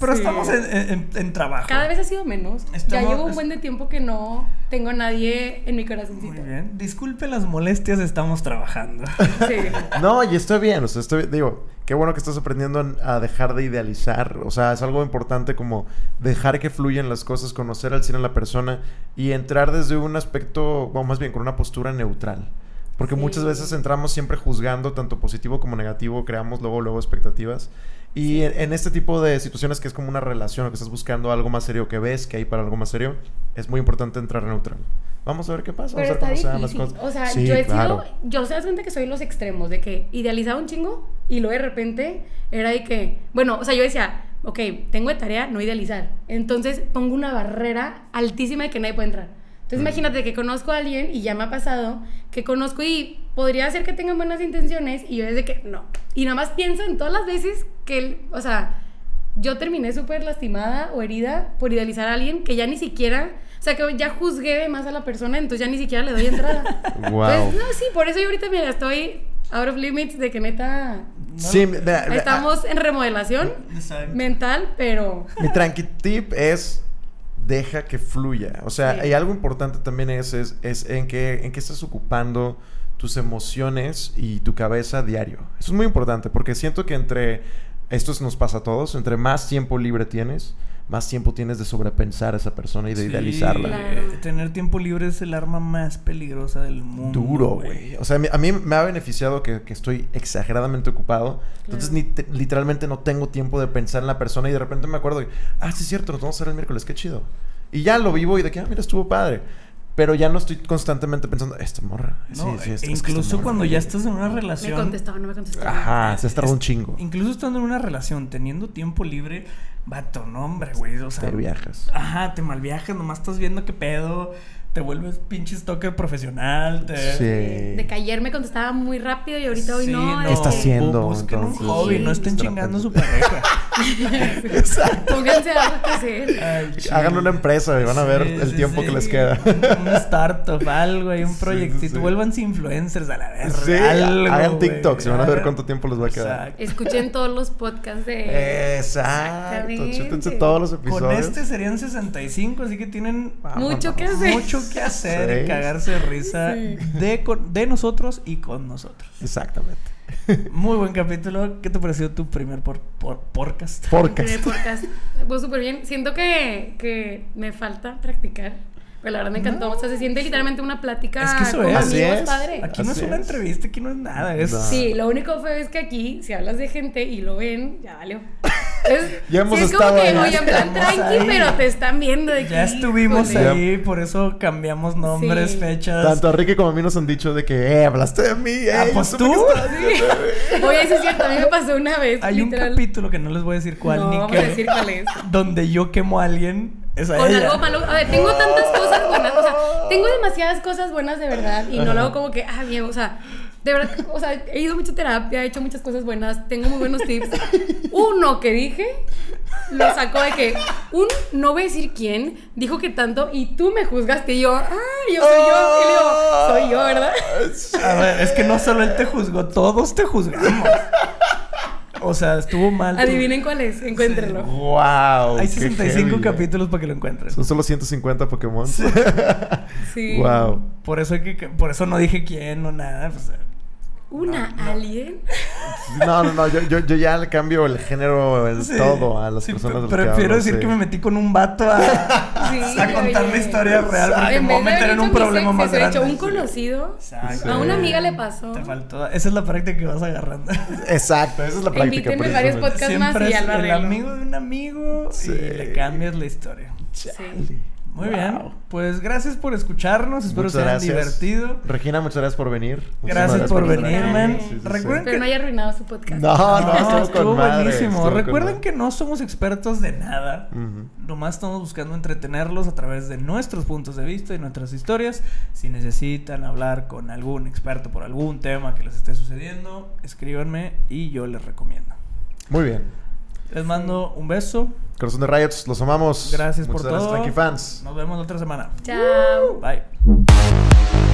Pero Sí. estamos en, en- en trabajo. Cada vez ha sido menos. Ya llevo un buen de tiempo que no tengo a nadie en mi corazoncito. Muy bien. Disculpe las molestias, estamos trabajando. Sí. No, y estoy bien, o sea, estoy, digo, qué bueno que estás aprendiendo a dejar de idealizar, o sea, es algo importante como dejar que fluyan las cosas, conocer al cine a la persona y entrar desde un aspecto, o más bien con una postura neutral. Porque Sí. muchas veces entramos siempre juzgando tanto positivo como negativo, creamos luego, luego expectativas. Y en, en este tipo de situaciones que es como una relación, o que estás buscando algo más serio, que ves que hay para algo más serio, es muy importante entrar neutral. Vamos a ver qué pasa, Pero vamos a ver cómo se dan las difícil. cosas. O sea, Sí, yo he claro. sido. Yo se das cuenta que soy los extremos, de que idealizaba un chingo y luego de repente era de que. Bueno, o sea, yo decía, ok, tengo de tarea no idealizar. Entonces pongo una barrera altísima de que nadie puede entrar. Entonces Mm. imagínate que conozco a alguien y ya me ha pasado que conozco y podría ser que tengan buenas intenciones y yo desde que no. Y nada más pienso en todas las veces que, él- o sea, yo terminé súper lastimada o herida por idealizar a alguien que ya ni siquiera, o sea, que ya juzgué de más a la persona, entonces ya ni siquiera le doy entrada. Wow. Pues, no, sí, por eso yo ahorita, mira, estoy out of limits de que neta Sí, mira, mira, estamos en remodelación mental, pero Mi tranqui tip es deja que fluya. O sea, Sí. hay algo importante también es, es, es en, qué, en qué estás ocupando tus emociones y tu cabeza diario. Eso es muy importante porque siento que entre, esto nos pasa a todos, entre más tiempo libre tienes, más tiempo tienes de sobrepensar a esa persona y de Sí, idealizarla. Claro. eh, Tener tiempo libre es el arma más peligrosa del mundo. Duro, güey. O sea, a mí me ha beneficiado que, que estoy exageradamente ocupado. Entonces, Claro. ni te- literalmente no tengo tiempo de pensar en la persona y de repente me acuerdo, de, ah, sí es cierto, nos vamos a ver el miércoles, qué chido. Y ya lo vivo y de que, ah, mira, estuvo padre. Pero ya no estoy constantemente pensando, esta morra. No, sí, sí, e es- es que incluso esta morra". cuando ya estás en una Me relación. contestaba, no me contestaba. Ajá, se ha tardado un es- chingo. Incluso estando en una relación, teniendo tiempo libre, vato, no, hombre, güey. O sea, Te viajas. Ajá, te malviajas, nomás estás viendo qué pedo. Te vuelves pinche stalker profesional. Te... Sí. De que ayer me contestaba muy rápido y ahorita hoy Sí, no. ¿Qué es está que- haciendo? Busquen un hobby, no estén chingando a su pareja. Pónganse a algo que hacer. Chido. una empresa y van a ver Sí, el sí, tiempo sí. que les queda. Un startup, algo, hay un Sí, proyectito. Vuélvanse influencers a la verga. Sí, algo, hagan güey. TikToks y van a ver cuánto tiempo les va a quedar. Exacto. Escuchen todos los podcasts de. Exacto. Chútense todos los episodios. Con este serían 65, así que tienen Mucho que hacer. mucho que hacer y Sí. cagarse de risa Sí. de, con- de nosotros y con nosotros. Exactamente. Muy buen capítulo. ¿Qué te pareció tu primer por, por- podcast? Podcast. Pues súper bien. Siento que, que me falta practicar. Pero la verdad me encantó. O sea, se siente literalmente una plática Es que eso con es. Así amigos es. padre. Aquí no es una entrevista, aquí no es nada. Es, No. Sí, lo único feo es que aquí, si hablas de gente y lo ven, ya valió. Es, Ya hemos sí, es estado como que, ahí. oye, en plan Estamos tranqui, ahí. pero te están viendo de Ya aquí, estuvimos híjole. ahí, por eso cambiamos nombres, Sí. fechas. Tanto a Ricky como a mí nos han dicho de que, eh, hablaste de mí, eh. Ah, pues tú. mí". Oye, eso es cierto, a mí me pasó una vez. Hay un capítulo que no les voy a decir cuál No, ni qué. a decir cuál es. Donde yo quemo a alguien. Es a Con ella. algo malo. A ver, tengo tantas cosas buenas. O sea, tengo demasiadas cosas buenas de verdad. Y no lo hago como que, ah, bien, o sea. De verdad, o sea, he ido a mucha terapia, he hecho muchas cosas buenas, tengo muy buenos tips. Uno que dije, lo sacó de que un, no voy a decir quién, dijo que tanto y tú me juzgaste y yo, ah, yo soy yo. Y le digo, soy yo, ¿verdad? A ver, es que no solo él te juzgó, todos te juzgamos. O sea, estuvo mal. Adivinen cuál es, encuéntrenlo. Wow. Hay qué 65 heavy. capítulos para que lo encuentren. Son solo 150 Pokémon. Sí. Wow. Por eso hay que, por eso no dije quién o nada. pues, Una No, no. alien. No, no, no. Yo, yo, yo ya le cambio el género, sí. todo a las Sí, personas. Prefiero hablo, decir sí. que me metí con un vato a, Sí, a contar la historia real. Porque En me voy a vez de meter en un problema más grande. hecho un conocido. Exacto. A una amiga le pasó. Te faltó. Esa es la práctica que vas agarrando. Exacto, esa es la práctica. Invítenme varios podcasts más y Siempre ya lo el amigo de un amigo Sí. y le cambias la historia. Sí. Muy Wow. bien. Pues gracias por escucharnos. Espero Muchas se hayan gracias. divertido. Regina, muchas gracias por venir. Muchísimas Gracias por venir, man. Sí, sí, sí. Recuerden Pero no haya arruinado su podcast. No, no, No, estuvo, estuvo madre, buenísimo. estuvo Recuerden que no somos expertos de nada. Ujú. Nomás estamos buscando entretenerlos a través de nuestros puntos de vista y nuestras historias. Si necesitan hablar con algún experto por algún tema que les esté sucediendo, escríbanme y yo les recomiendo. Muy bien. Les mando un beso. Corazón de Riots, los amamos. Gracias por Muchas gracias, todo. Tranqui fans. Nos vemos la otra semana. Chao. Bye.